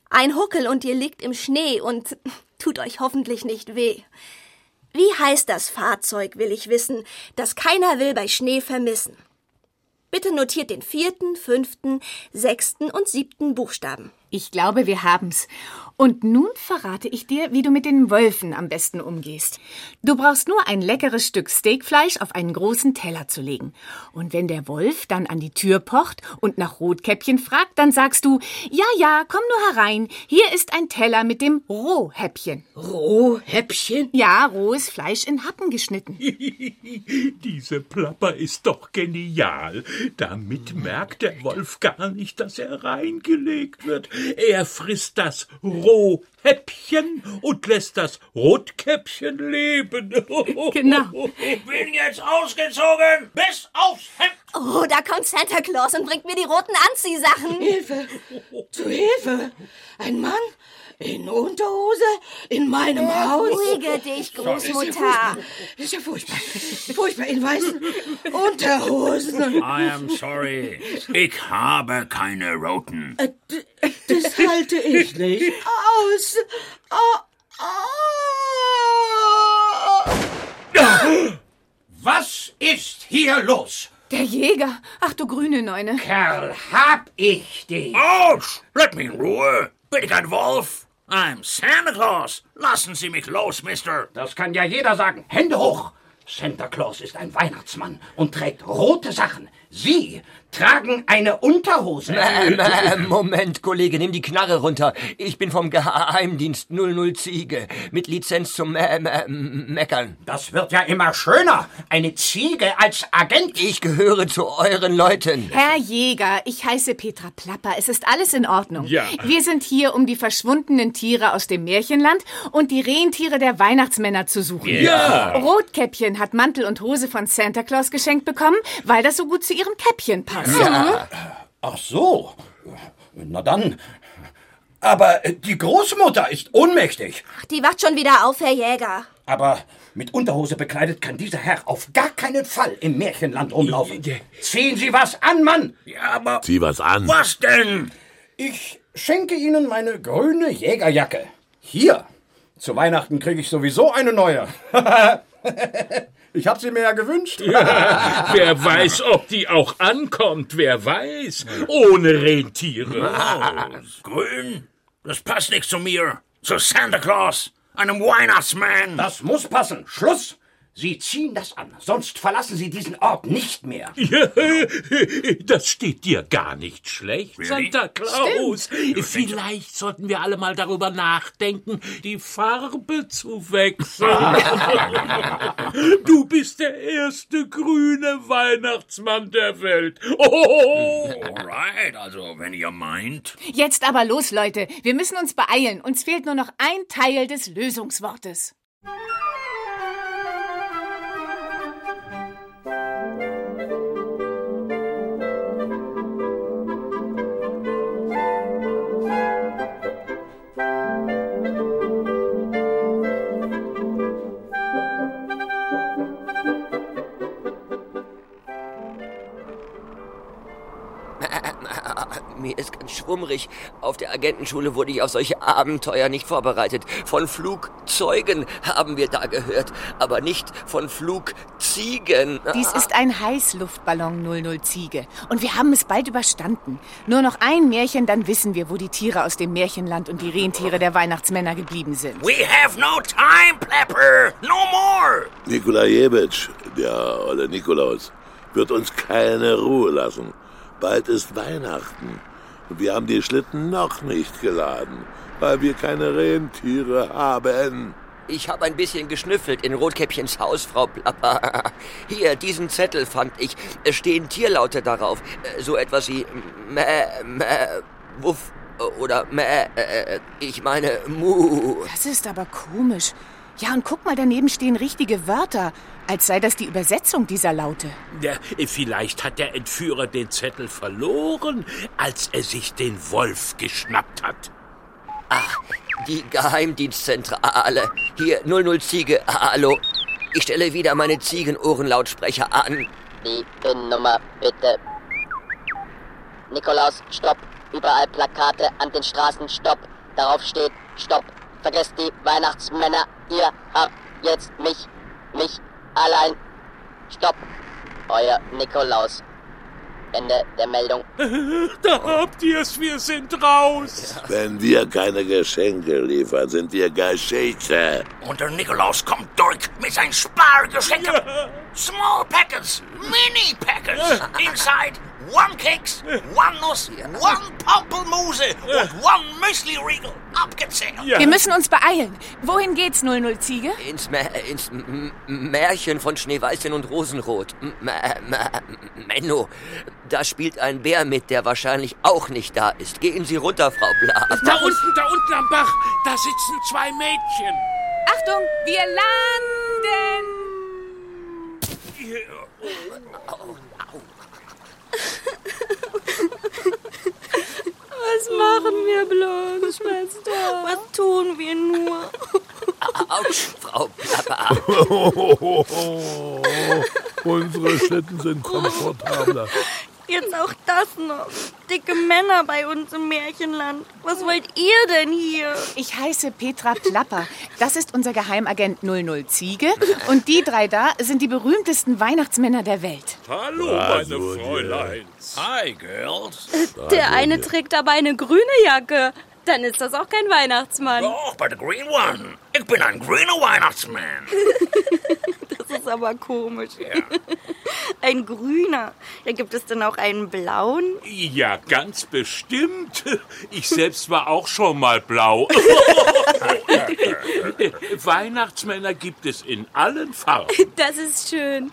Ein Huckel und ihr liegt im Schnee und (laughs) tut euch hoffentlich nicht weh. Wie heißt das Fahrzeug, will ich wissen, das keiner will bei Schnee vermissen? Bitte notiert den vierten, fünften, sechsten und siebten Buchstaben. Ich glaube, wir haben's. Und nun verrate ich dir, wie du mit den Wölfen am besten umgehst. Du brauchst nur ein leckeres Stück Steakfleisch auf einen großen Teller zu legen. Und wenn der Wolf dann an die Tür pocht und nach Rotkäppchen fragt, dann sagst du, ja, ja, komm nur herein. Hier ist ein Teller mit dem Rohhäppchen. Rohhäppchen? Ja, rohes Fleisch in Happen geschnitten. (laughs) Diese Plapper ist doch genial. Damit merkt der Wolf gar nicht, dass er reingelegt wird. Er frisst das Rohhäppchen und lässt das Rotkäppchen leben. (laughs) Genau. Ich bin jetzt ausgezogen. Bis aufs Hemd. Oh, da kommt Santa Claus und bringt mir die roten Anziehsachen. Hilfe! Zu Hilfe! Ein Mann in Unterhose in meinem Haus. Beruhige dich, Das ist ja Großmutter. furchtbar. Das ist ja furchtbar. Furchtbar in weißen Unterhosen. I am sorry. Ich habe keine roten. Äh, Das halte ich nicht aus. Oh, oh. Was ist hier los? Der Jäger. Ach du grüne Neune. Kerl, hab ich dich. Autsch! Let me in Ruhe. Bin ich ein Wolf? I'm Santa Claus. Lassen Sie mich los, Mister. Das kann ja jeder sagen. Hände hoch. Santa Claus ist ein Weihnachtsmann und trägt rote Sachen. Sie tragen eine Unterhose. Ähm, äh, Moment, Kollege, nimm die Knarre runter. Ich bin vom Geheimdienst 00 Ziege mit Lizenz zum äh, äh, Meckern. Das wird ja immer schöner. Eine Ziege als Agent. Ich gehöre zu euren Leuten. Herr Jäger, ich heiße Petra Plapper. Es ist alles in Ordnung. Ja. Wir sind hier, um die verschwundenen Tiere aus dem Märchenland und die Rentiere der Weihnachtsmänner zu suchen. Ja. Rotkäppchen hat Mantel und Hose von Santa Claus geschenkt bekommen, weil das so gut zu ihrem Käppchen passt. Ach so. Na dann. Aber äh, die Großmutter ist ohnmächtig. Ach, die wacht schon wieder auf, Herr Jäger. Aber mit Unterhose bekleidet kann dieser Herr auf gar keinen Fall im Märchenland rumlaufen. Ziehen Sie was an, Mann! Ja, aber Zieh was an. was denn? Ich schenke Ihnen meine grüne Jägerjacke. Hier. Zu Weihnachten kriege ich sowieso eine neue. (laughs) ich habe sie mir ja gewünscht. Ja, wer weiß, ob die auch ankommt, wer weiß. Ohne Rentiere. Grün, das passt nicht zu mir. Zu Santa Claus, einem Weihnachtsmann. Das muss passen. Schluss. Sie ziehen das an, sonst verlassen Sie diesen Ort nicht mehr. (laughs) Das steht dir gar nicht schlecht, Really? Santa Claus. Vielleicht sollten wir alle mal darüber nachdenken, die Farbe zu wechseln. (laughs) du bist der erste grüne Weihnachtsmann der Welt. Oh. (laughs) Alright, also wenn ihr meint. Jetzt aber los, Leute. Wir müssen uns beeilen. Uns fehlt nur noch ein Teil des Lösungswortes. Schwummrig. Auf der Agentenschule wurde ich auf solche Abenteuer nicht vorbereitet. Von Flugzeugen haben wir da gehört, aber nicht von Flugziegen. Dies ist ein Heißluftballon 00 Ziege. Und wir haben es bald überstanden. Nur noch ein Märchen, dann wissen wir, wo die Tiere aus dem Märchenland und die Rentiere der Weihnachtsmänner geblieben sind. We have no time, Pepper. No more. Nikolajewitsch, der olle Nikolaus, wird uns keine Ruhe lassen. Bald ist Weihnachten und wir haben die Schlitten noch nicht geladen, weil wir keine Rentiere haben. Ich habe ein bisschen geschnüffelt in Rotkäppchens Haus, Frau Plapper. (laughs) Hier, diesen Zettel fand ich. Es stehen Tierlaute darauf. Äh, So etwas wie Mä, Mä, Wuff oder Mä, äh, ich meine Mu. Das ist aber komisch. Ja, und guck mal, daneben stehen richtige Wörter, als sei das die Übersetzung dieser Laute. Ja, vielleicht hat der Entführer den Zettel verloren, als er sich den Wolf geschnappt hat. Ach, die Geheimdienstzentrale. Hier, 00 Ziege, hallo. Ich stelle wieder meine Ziegenohrenlautsprecher an. Die PIN-Nummer bitte. Nikolaus, stopp. Überall Plakate an den Straßen, stopp. Darauf steht, stopp. Vergesst die Weihnachtsmänner. Ihr habt jetzt mich, mich allein. Stopp. Euer Nikolaus. Ende der Meldung. (laughs) Da habt ihr's, wir sind raus. Wenn wir keine Geschenke liefern, sind wir Geschichte. Und der Nikolaus kommt durch mit seinen Spargeschenken. Small packets, mini packets. Inside, one Keks, one Nuss, one Pampelmuse und one Müsli Riegel. Abgezählt. Wir müssen uns beeilen. Wohin geht's, 00 Ziege? Ins, Mä ins M Märchen von Schneeweißchen und Rosenrot. M M M Menno, da spielt ein Bär mit, der wahrscheinlich auch nicht da ist. Gehen Sie runter, Frau Bla. Da unten, da unten am Bach, da sitzen zwei Mädchen. Achtung, wir landen! (laughs) Was machen wir bloß, Schwester? Was tun wir nur? Autsch, Frau Plapper. (laughs) Unsere Schlitten sind komfortabler. Jetzt auch das noch. Dicke Männer bei uns im Märchenland. Was wollt ihr denn hier? Ich heiße Petra Plapper. Das ist unser Geheimagent 00 Ziege. Und die drei da sind die berühmtesten Weihnachtsmänner der Welt. Hallo, meine Fräuleins. Hi, girls. Der eine trägt aber eine grüne Jacke. Dann ist das auch kein Weihnachtsmann. Doch, bei der Green One. Ich bin ein grüner Weihnachtsmann. (laughs) Das ist aber komisch. (laughs) Ein grüner. Da gibt es denn auch einen blauen? Ja, ganz bestimmt. Ich selbst war auch schon mal blau. (laughs) Weihnachtsmänner gibt es in allen Farben. Das ist schön.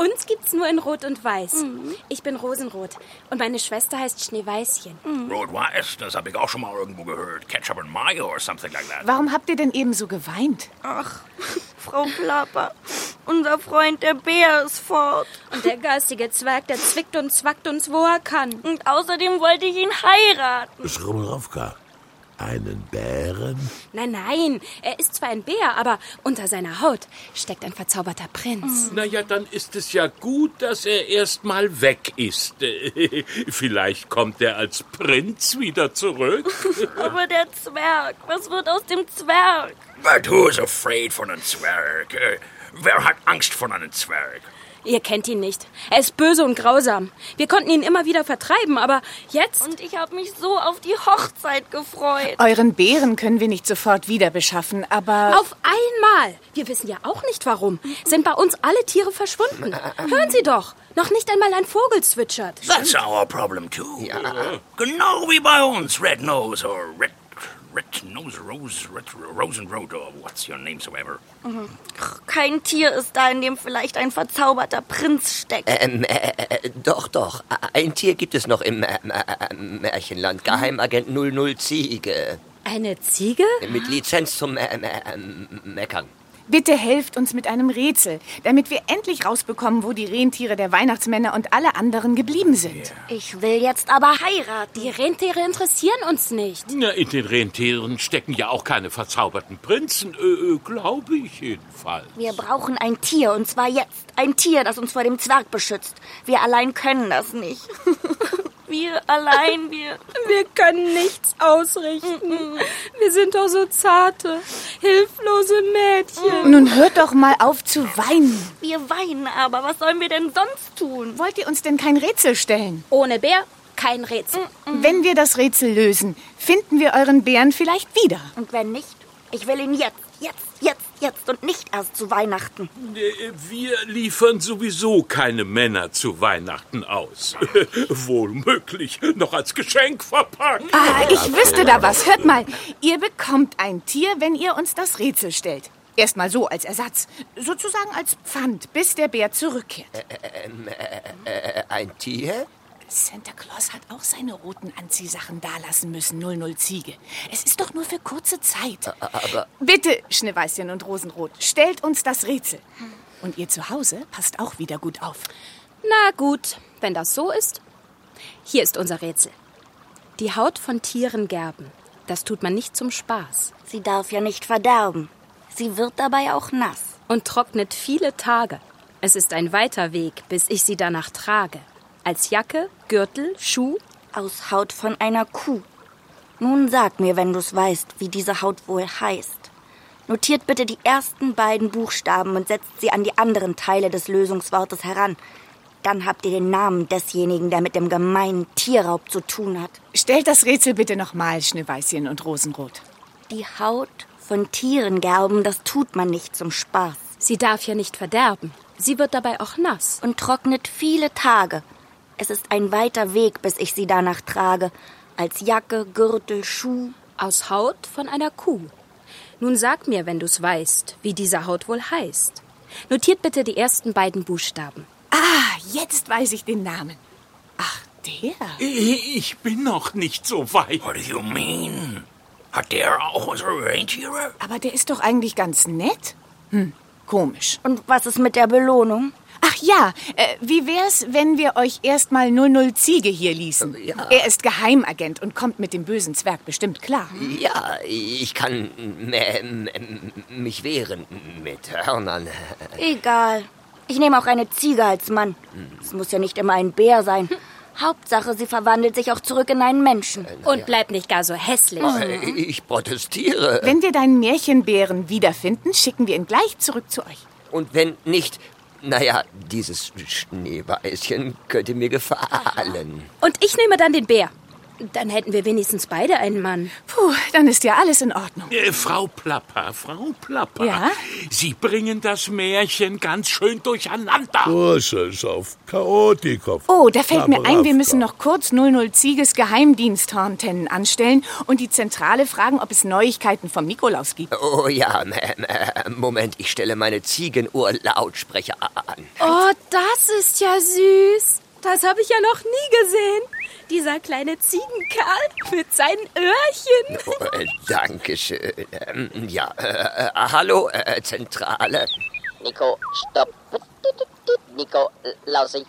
Uns gibt's nur in Rot und Weiß. Ich bin Rosenrot und meine Schwester heißt Schneeweißchen. Rot-Weiß, das habe ich auch schon mal irgendwo gehört. Ketchup and Mayo or something like that. Warum habt ihr denn eben so geweint? Ach, (laughs) Frau Plapper, unser Freund der Bär ist fort. Und der garstige Zwerg, der zwickt und zwackt uns, wo er kann. Und außerdem wollte ich ihn heiraten. Schrummelowka, Einen Bären? Nein, nein, er ist zwar ein Bär, aber unter seiner Haut steckt ein verzauberter Prinz. Na ja, dann ist es ja gut, dass er erst mal weg ist. (laughs) Vielleicht kommt er als Prinz wieder zurück. (laughs) Aber der Zwerg, was wird aus dem Zwerg? But who's afraid von einem Zwerg? Wer hat Angst vor einem Zwerg? Ihr kennt ihn nicht. Er ist böse und grausam. Wir konnten ihn immer wieder vertreiben, aber jetzt. Und ich habe mich so auf die Hochzeit gefreut. Euren Bären können wir nicht sofort wieder beschaffen, aber. Auf einmal! Wir wissen ja auch nicht warum. Sind bei uns alle Tiere verschwunden. Hören Sie doch! Noch nicht einmal ein Vogel zwitschert. That's our problem too. Ja. Genau wie bei uns, Red Nose or Red Red Nose Rose, Red Rosenrot or what's your name soever. Mhm. Kein Tier ist da, in dem vielleicht ein verzauberter Prinz steckt. Ähm, äh, äh, doch, doch. Ein Tier gibt es noch im äh, äh, Märchenland. Geheimagent 00 Ziege. Eine Ziege? Mit Lizenz zum äh, Meckern. Bitte helft uns mit einem Rätsel, damit wir endlich rausbekommen, wo die Rentiere der Weihnachtsmänner und alle anderen geblieben sind. Ich will jetzt aber heiraten. Die Rentiere interessieren uns nicht. Na, in den Rentieren stecken ja auch keine verzauberten Prinzen, äh, äh glaube ich jedenfalls. Wir brauchen ein Tier, und zwar jetzt. Ein Tier, das uns vor dem Zwerg beschützt. Wir allein können das nicht. (laughs) Wir allein, wir. Wir können nichts ausrichten. Wir sind doch so zarte, hilflose Mädchen. Nun hört doch mal auf zu weinen. Wir weinen aber. Was sollen wir denn sonst tun? Wollt ihr uns denn kein Rätsel stellen? Ohne Bär kein Rätsel. Wenn wir das Rätsel lösen, finden wir euren Bären vielleicht wieder. Und wenn nicht? Ich will ihn jetzt, jetzt, jetzt, und nicht erst zu Weihnachten. Wir liefern sowieso keine Männer zu Weihnachten aus. (laughs) Wohl möglich, noch als Geschenk verpackt. Ah, ich wüsste da was. Hört mal, ihr bekommt ein Tier, wenn ihr uns das Rätsel stellt. Erstmal so als Ersatz, sozusagen als Pfand, bis der Bär zurückkehrt. Ähm, äh, äh, ein Tier? Santa Claus hat auch seine roten Anziehsachen dalassen müssen, 00 Ziege. Es ist doch nur für kurze Zeit. Aber Bitte, Schneeweißchen und Rosenrot, stellt uns das Rätsel. Und ihr zu Hause passt auch wieder gut auf. Na gut, wenn das so ist. Hier ist unser Rätsel. Die Haut von Tieren gerben. Das tut man nicht zum Spaß. Sie darf ja nicht verderben. Sie wird dabei auch nass. Und trocknet viele Tage. Es ist ein weiter Weg, bis ich sie danach trage. Als Jacke, Gürtel, Schuh? Aus Haut von einer Kuh. Nun sag mir, wenn du's weißt, wie diese Haut wohl heißt. Notiert bitte die ersten beiden Buchstaben und setzt sie an die anderen Teile des Lösungswortes heran. Dann habt ihr den Namen desjenigen, der mit dem gemeinen Tierraub zu tun hat. Stellt das Rätsel bitte nochmal, Schneeweißchen und Rosenrot. Die Haut von Tieren gerben, das tut man nicht zum Spaß. Sie darf ja nicht verderben. Sie wird dabei auch nass. Und trocknet viele Tage. Es ist ein weiter Weg, bis ich sie danach trage. Als Jacke, Gürtel, Schuh. Aus Haut von einer Kuh. Nun sag mir, wenn du's weißt, wie diese Haut wohl heißt. Notiert bitte die ersten beiden Buchstaben. Ah, jetzt weiß ich den Namen. Ach, der? Ich bin noch nicht so weit. What do you mean? Hat der auch unsere Rentiere? Aber der ist doch eigentlich ganz nett. Hm, komisch. Und was ist mit der Belohnung? Ach ja, äh, wie wär's, wenn wir euch erstmal 00 Ziege hier ließen? Ja. Er ist Geheimagent und kommt mit dem bösen Zwerg bestimmt klar. Ja, ich kann mich wehren mit Hörnern. Egal. Ich nehme auch eine Ziege als Mann. Es muss ja nicht immer ein Bär sein. Hauptsache, sie verwandelt sich auch zurück in einen Menschen. Und bleibt nicht gar so hässlich. Ich protestiere. Wenn wir deinen Märchenbären wiederfinden, schicken wir ihn gleich zurück zu euch. Und wenn nicht, naja, dieses Schneeweißchen könnte mir gefallen. Und ich nehme dann den Bär. Dann hätten wir wenigstens beide einen Mann. Puh, dann ist ja alles in Ordnung. Äh, Frau Plapper, Frau Plapper. Ja? Sie bringen das Märchen ganz schön durcheinander. Großes auf Chaotikov. Oh, da fällt mir ein, wir müssen noch kurz 00 Zieges Geheimdiensthorntennen anstellen und die Zentrale fragen, ob es Neuigkeiten vom Nikolaus gibt. Oh ja, äh, Moment, ich stelle meine Ziegenuhr-Lautsprecher an. Oh, das ist ja süß. Das habe ich ja noch nie gesehen. Dieser kleine Ziegenkerl mit seinen Öhrchen. (laughs) Oh, äh, Dankeschön. Ähm, ja, äh, äh, hallo, äh, Zentrale. Nico, stopp. Nico, lausig.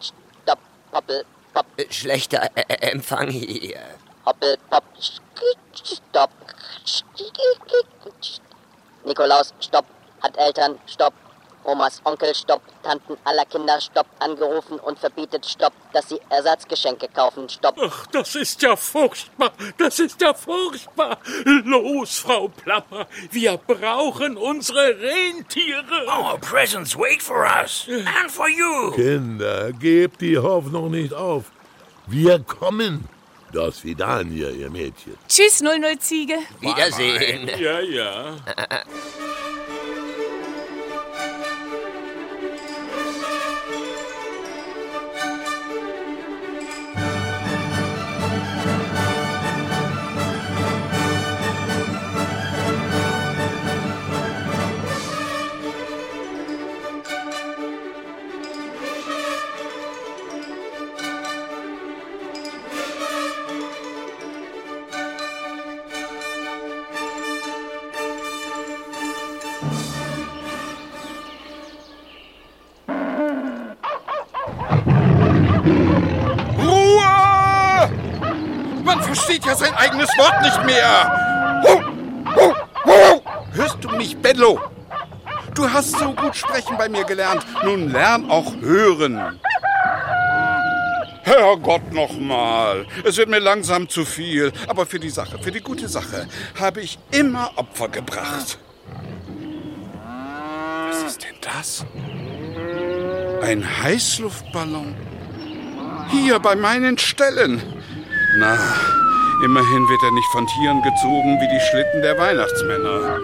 Stopp. Hoppel, pop. Schlechter äh, Empfang hier. Hoppel, pop. Stopp. Nikolaus, stopp. Hat Eltern, stopp. Omas Onkel, stopp. Tanten aller Kinder, stopp. Angerufen und verbietet, stopp, dass sie Ersatzgeschenke kaufen, stopp. Ach, das ist ja furchtbar. Das ist ja furchtbar. Los, Frau Plapper. Wir brauchen unsere Rentiere. Our presents wait for us. And for you. Kinder, gebt die Hoffnung nicht auf. Wir kommen. Das Vidania, ihr Mädchen. Tschüss, 00 Ziege. Wiedersehen. Ja, ja. (laughs) versteht ja sein eigenes Wort nicht mehr. Hörst du mich, Bello? Du hast so gut sprechen bei mir gelernt. Nun lern auch hören. Herrgott nochmal. Es wird mir langsam zu viel. Aber für die Sache, für die gute Sache, habe ich immer Opfer gebracht. Was ist denn das? Ein Heißluftballon? Hier bei meinen Ställen. Na, immerhin wird er nicht von Tieren gezogen wie die Schlitten der Weihnachtsmänner.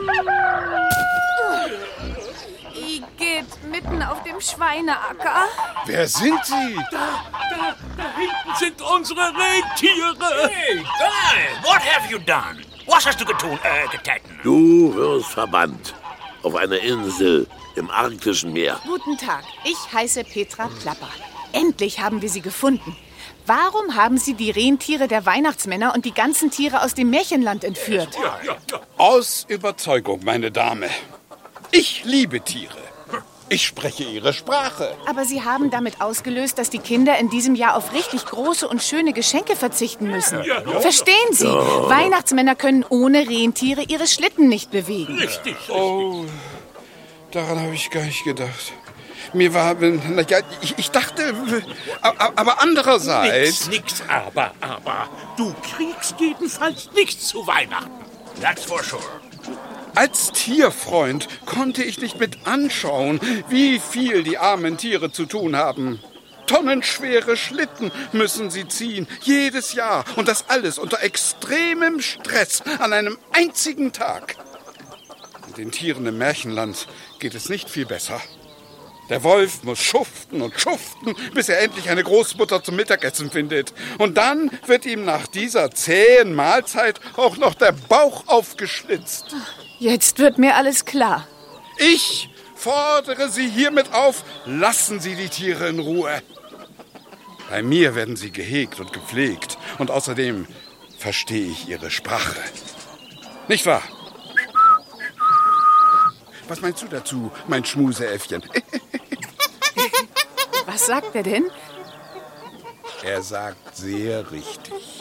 Ich geht mitten auf dem Schweineacker. Wer sind Sie? Da, da, da hinten sind unsere Rentiere. Hey, Guy, what have you done? Was hast du getun, äh, getäten? Du wirst verbannt. Auf einer Insel im arktischen Meer. Guten Tag, ich heiße Petra Plapper. Endlich haben wir sie gefunden. Warum haben Sie die Rentiere der Weihnachtsmänner und die ganzen Tiere aus dem Märchenland entführt? Aus Überzeugung, meine Dame. Ich liebe Tiere. Ich spreche ihre Sprache. Aber Sie haben damit ausgelöst, dass die Kinder in diesem Jahr auf richtig große und schöne Geschenke verzichten müssen. Verstehen Sie? Ja. Weihnachtsmänner können ohne Rentiere ihre Schlitten nicht bewegen. Richtig, Oh, daran habe ich gar nicht gedacht. Mir war, ja, ich, ich dachte, aber, andererseits. Nix, nix, aber, aber. Du kriegst jedenfalls nichts zu Weihnachten. That's for sure. Als Tierfreund konnte ich nicht mit anschauen, wie viel die armen Tiere zu tun haben. Tonnenschwere Schlitten müssen sie ziehen, jedes Jahr. Und das alles unter extremem Stress an einem einzigen Tag. Den Tieren im Märchenland geht es nicht viel besser. Der Wolf muss schuften und schuften, bis er endlich eine Großmutter zum Mittagessen findet. Und dann wird ihm nach dieser zähen Mahlzeit auch noch der Bauch aufgeschlitzt. Jetzt wird mir alles klar. Ich fordere Sie hiermit auf, lassen Sie die Tiere in Ruhe. Bei mir werden sie gehegt und gepflegt. Und außerdem verstehe ich ihre Sprache. Nicht wahr? Was meinst du dazu, mein Schmuseäffchen? (laughs) Was sagt er denn? Er sagt sehr richtig.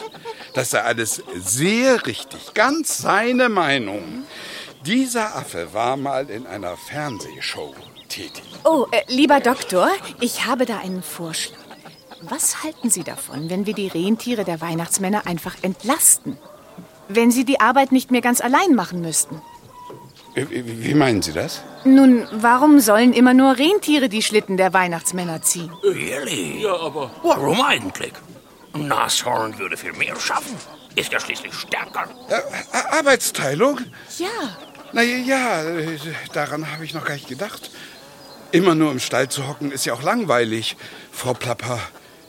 Das sei alles sehr richtig. Ganz seine Meinung. Dieser Affe war mal in einer Fernsehshow tätig. Oh, äh, lieber Doktor, ich habe da einen Vorschlag. Was halten Sie davon, wenn wir die Rentiere der Weihnachtsmänner einfach entlasten? Wenn sie die Arbeit nicht mehr ganz allein machen müssten. Äh, Wie meinen Sie das? Nun, warum sollen immer nur Rentiere die Schlitten der Weihnachtsmänner ziehen? Really? Ja, aber. Warum eigentlich? Nashorn würde viel mehr schaffen. Ist ja schließlich stärker. Äh, Arbeitsteilung? Ja. Na ja, daran habe ich noch gar nicht gedacht. Immer nur im Stall zu hocken ist ja auch langweilig. Frau Plapper,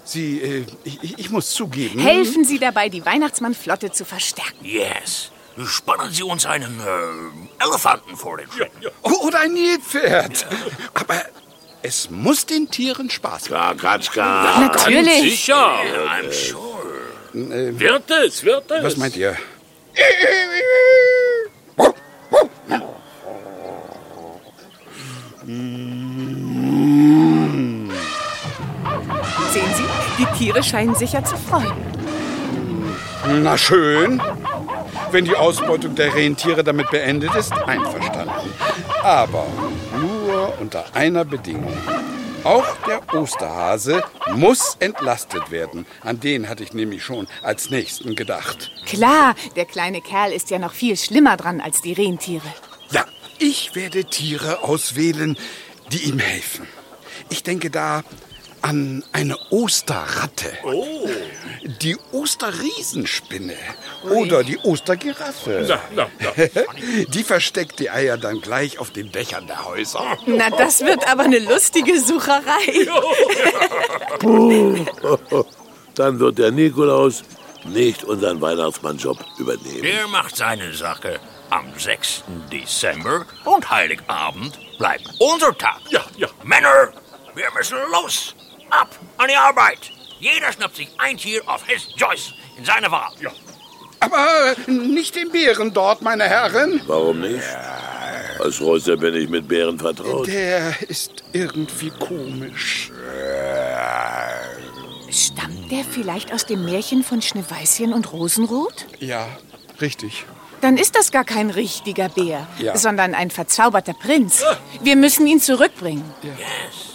Sie, äh, ich, ich muss zugeben. Helfen Sie dabei, die Weihnachtsmannflotte zu verstärken. Yes. Spannen Sie uns einen äh, Elefanten vor den Schlitten. Oder ein Nilpferd. Aber es muss den Tieren Spaß machen. Ja, Katschka. Natürlich. Sicher. I'm sure. Äh, Wird es, wird es. was meint ihr? Sehen Sie, die Tiere scheinen sich ja zu freuen. Na schön. Wenn die Ausbeutung der Rentiere damit beendet ist, einverstanden. Aber nur unter einer Bedingung. Auch der Osterhase muss entlastet werden. An den hatte ich nämlich schon als nächsten gedacht. Klar, der kleine Kerl ist ja noch viel schlimmer dran als die Rentiere. Ja, ich werde Tiere auswählen, die ihm helfen. Ich denke da an eine Osterratte. Oh. Die Osterriesenspinne. Oder die Ostergiraffe. Na, na, na. (laughs) Die versteckt die Eier dann gleich auf den Dächern der Häuser. Na, das wird aber eine lustige Sucherei. (laughs) (laughs) Dann wird der Nikolaus nicht unseren Weihnachtsmannjob übernehmen. Der macht seine Sache. Am 6. Dezember und Heiligabend bleibt unser Tag. Ja, ja. Männer, wir müssen los. Ab an die Arbeit. Jeder schnappt sich ein Tier auf his Joyce in seiner Wahl. Ja. Aber nicht den Bären dort, meine Herren. Warum nicht? Als Reuser bin ich mit Bären vertraut. Der ist irgendwie komisch. Stammt der vielleicht aus dem Märchen von Schneeweißchen und Rosenrot? Ja, richtig. Dann ist das gar kein richtiger Bär, Ja. sondern ein verzauberter Prinz. Wir müssen ihn zurückbringen. Yes.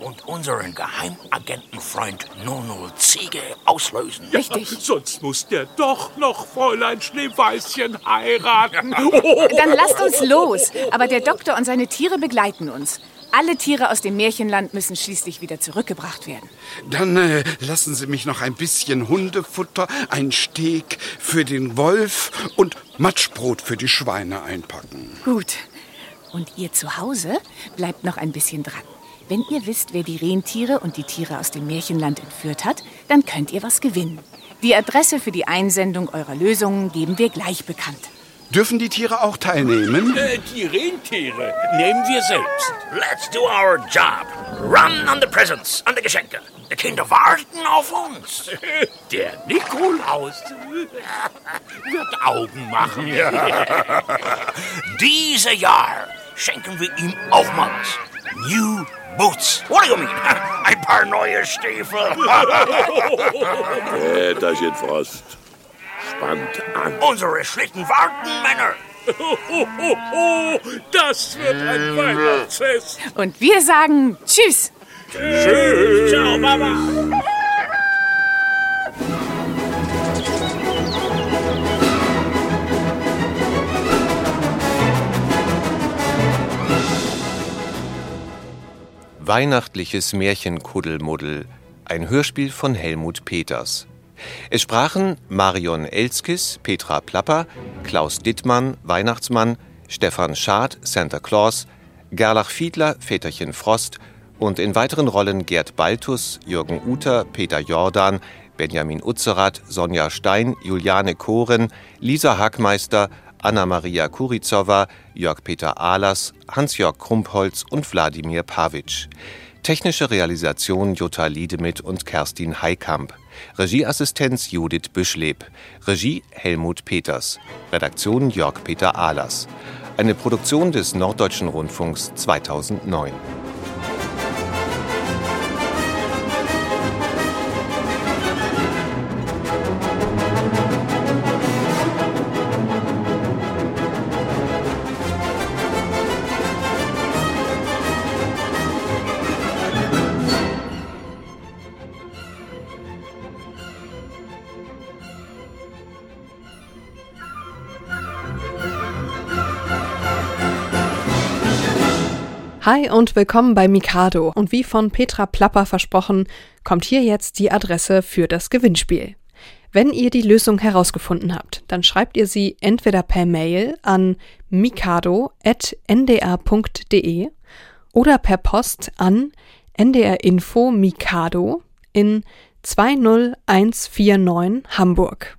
Und unseren Geheimagentenfreund Nono Ziege auslösen. Richtig. Sonst muss der doch noch Fräulein Schneeweißchen heiraten. (laughs) Dann lasst uns los. Aber der Doktor und seine Tiere begleiten uns. Alle Tiere aus dem Märchenland müssen schließlich wieder zurückgebracht werden. Dann äh, lassen Sie mich noch ein bisschen Hundefutter, ein Steak für den Wolf und Matschbrot für die Schweine einpacken. Gut. Und ihr zu Hause bleibt noch ein bisschen dran. Wenn ihr wisst, wer die Rentiere und die Tiere aus dem Märchenland entführt hat, dann könnt ihr was gewinnen. Die Adresse für die Einsendung eurer Lösungen geben wir gleich bekannt. Dürfen die Tiere auch teilnehmen? Äh, die Rentiere nehmen wir selbst. Let's do our job. Run an the presents, an die Geschenke. Die Kinder warten auf uns. (laughs) Der Nikolaus (laughs) wird Augen machen. (laughs) Diese Jahr schenken wir ihm auch mal was. New Boots. What do you mean? (laughs) Ein paar neue Stiefel. Väterchen Frost. Spannt an. Unsere Schlitten warten, Männer. (laughs) Das wird ein Weihnachtsfest. Und wir sagen Tschüss. Tschüss. Ciao, Baba. Weihnachtliches Märchenkuddelmuddel, ein Hörspiel von Helmut Peters. Es sprachen Marion Elskis, Petra Plapper, Klaus Dittmann, Weihnachtsmann, Stefan Schad, Santa Claus, Gerlach Fiedler, Väterchen Frost und in weiteren Rollen Gerd Baltus, Jürgen Uter, Peter Jordan, Benjamin Utzerath, Sonja Stein, Juliane Koren, Lisa Hackmeister, Anna-Maria Kurizowa, Jörg-Peter Ahlers, Hans-Jörg Krumpholz und Wladimir Pavic. Technische Realisation Jutta Liedemit und Kerstin Heikamp. Regieassistenz Judith Büschleb. Regie Helmut Peters. Redaktion Jörg-Peter Ahlers. Eine Produktion des Norddeutschen Rundfunks 2009. Hi und willkommen bei Mikado. Und wie von Petra Plapper versprochen, kommt hier jetzt die Adresse für das Gewinnspiel. Wenn ihr die Lösung herausgefunden habt, dann schreibt ihr sie entweder per Mail an mikado.ndr.de oder per Post an NDR Info Mikado in 20149 Hamburg.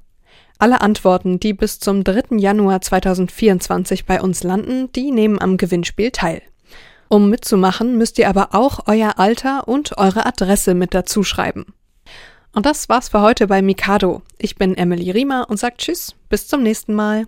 Alle Antworten, die bis zum 3. Januar 2024 bei uns landen, die nehmen am Gewinnspiel teil. Um mitzumachen, müsst ihr aber auch euer Alter und eure Adresse mit dazu schreiben. Und das war's für heute bei Mikado. Ich bin Emily Riemer und sag Tschüss, bis zum nächsten Mal.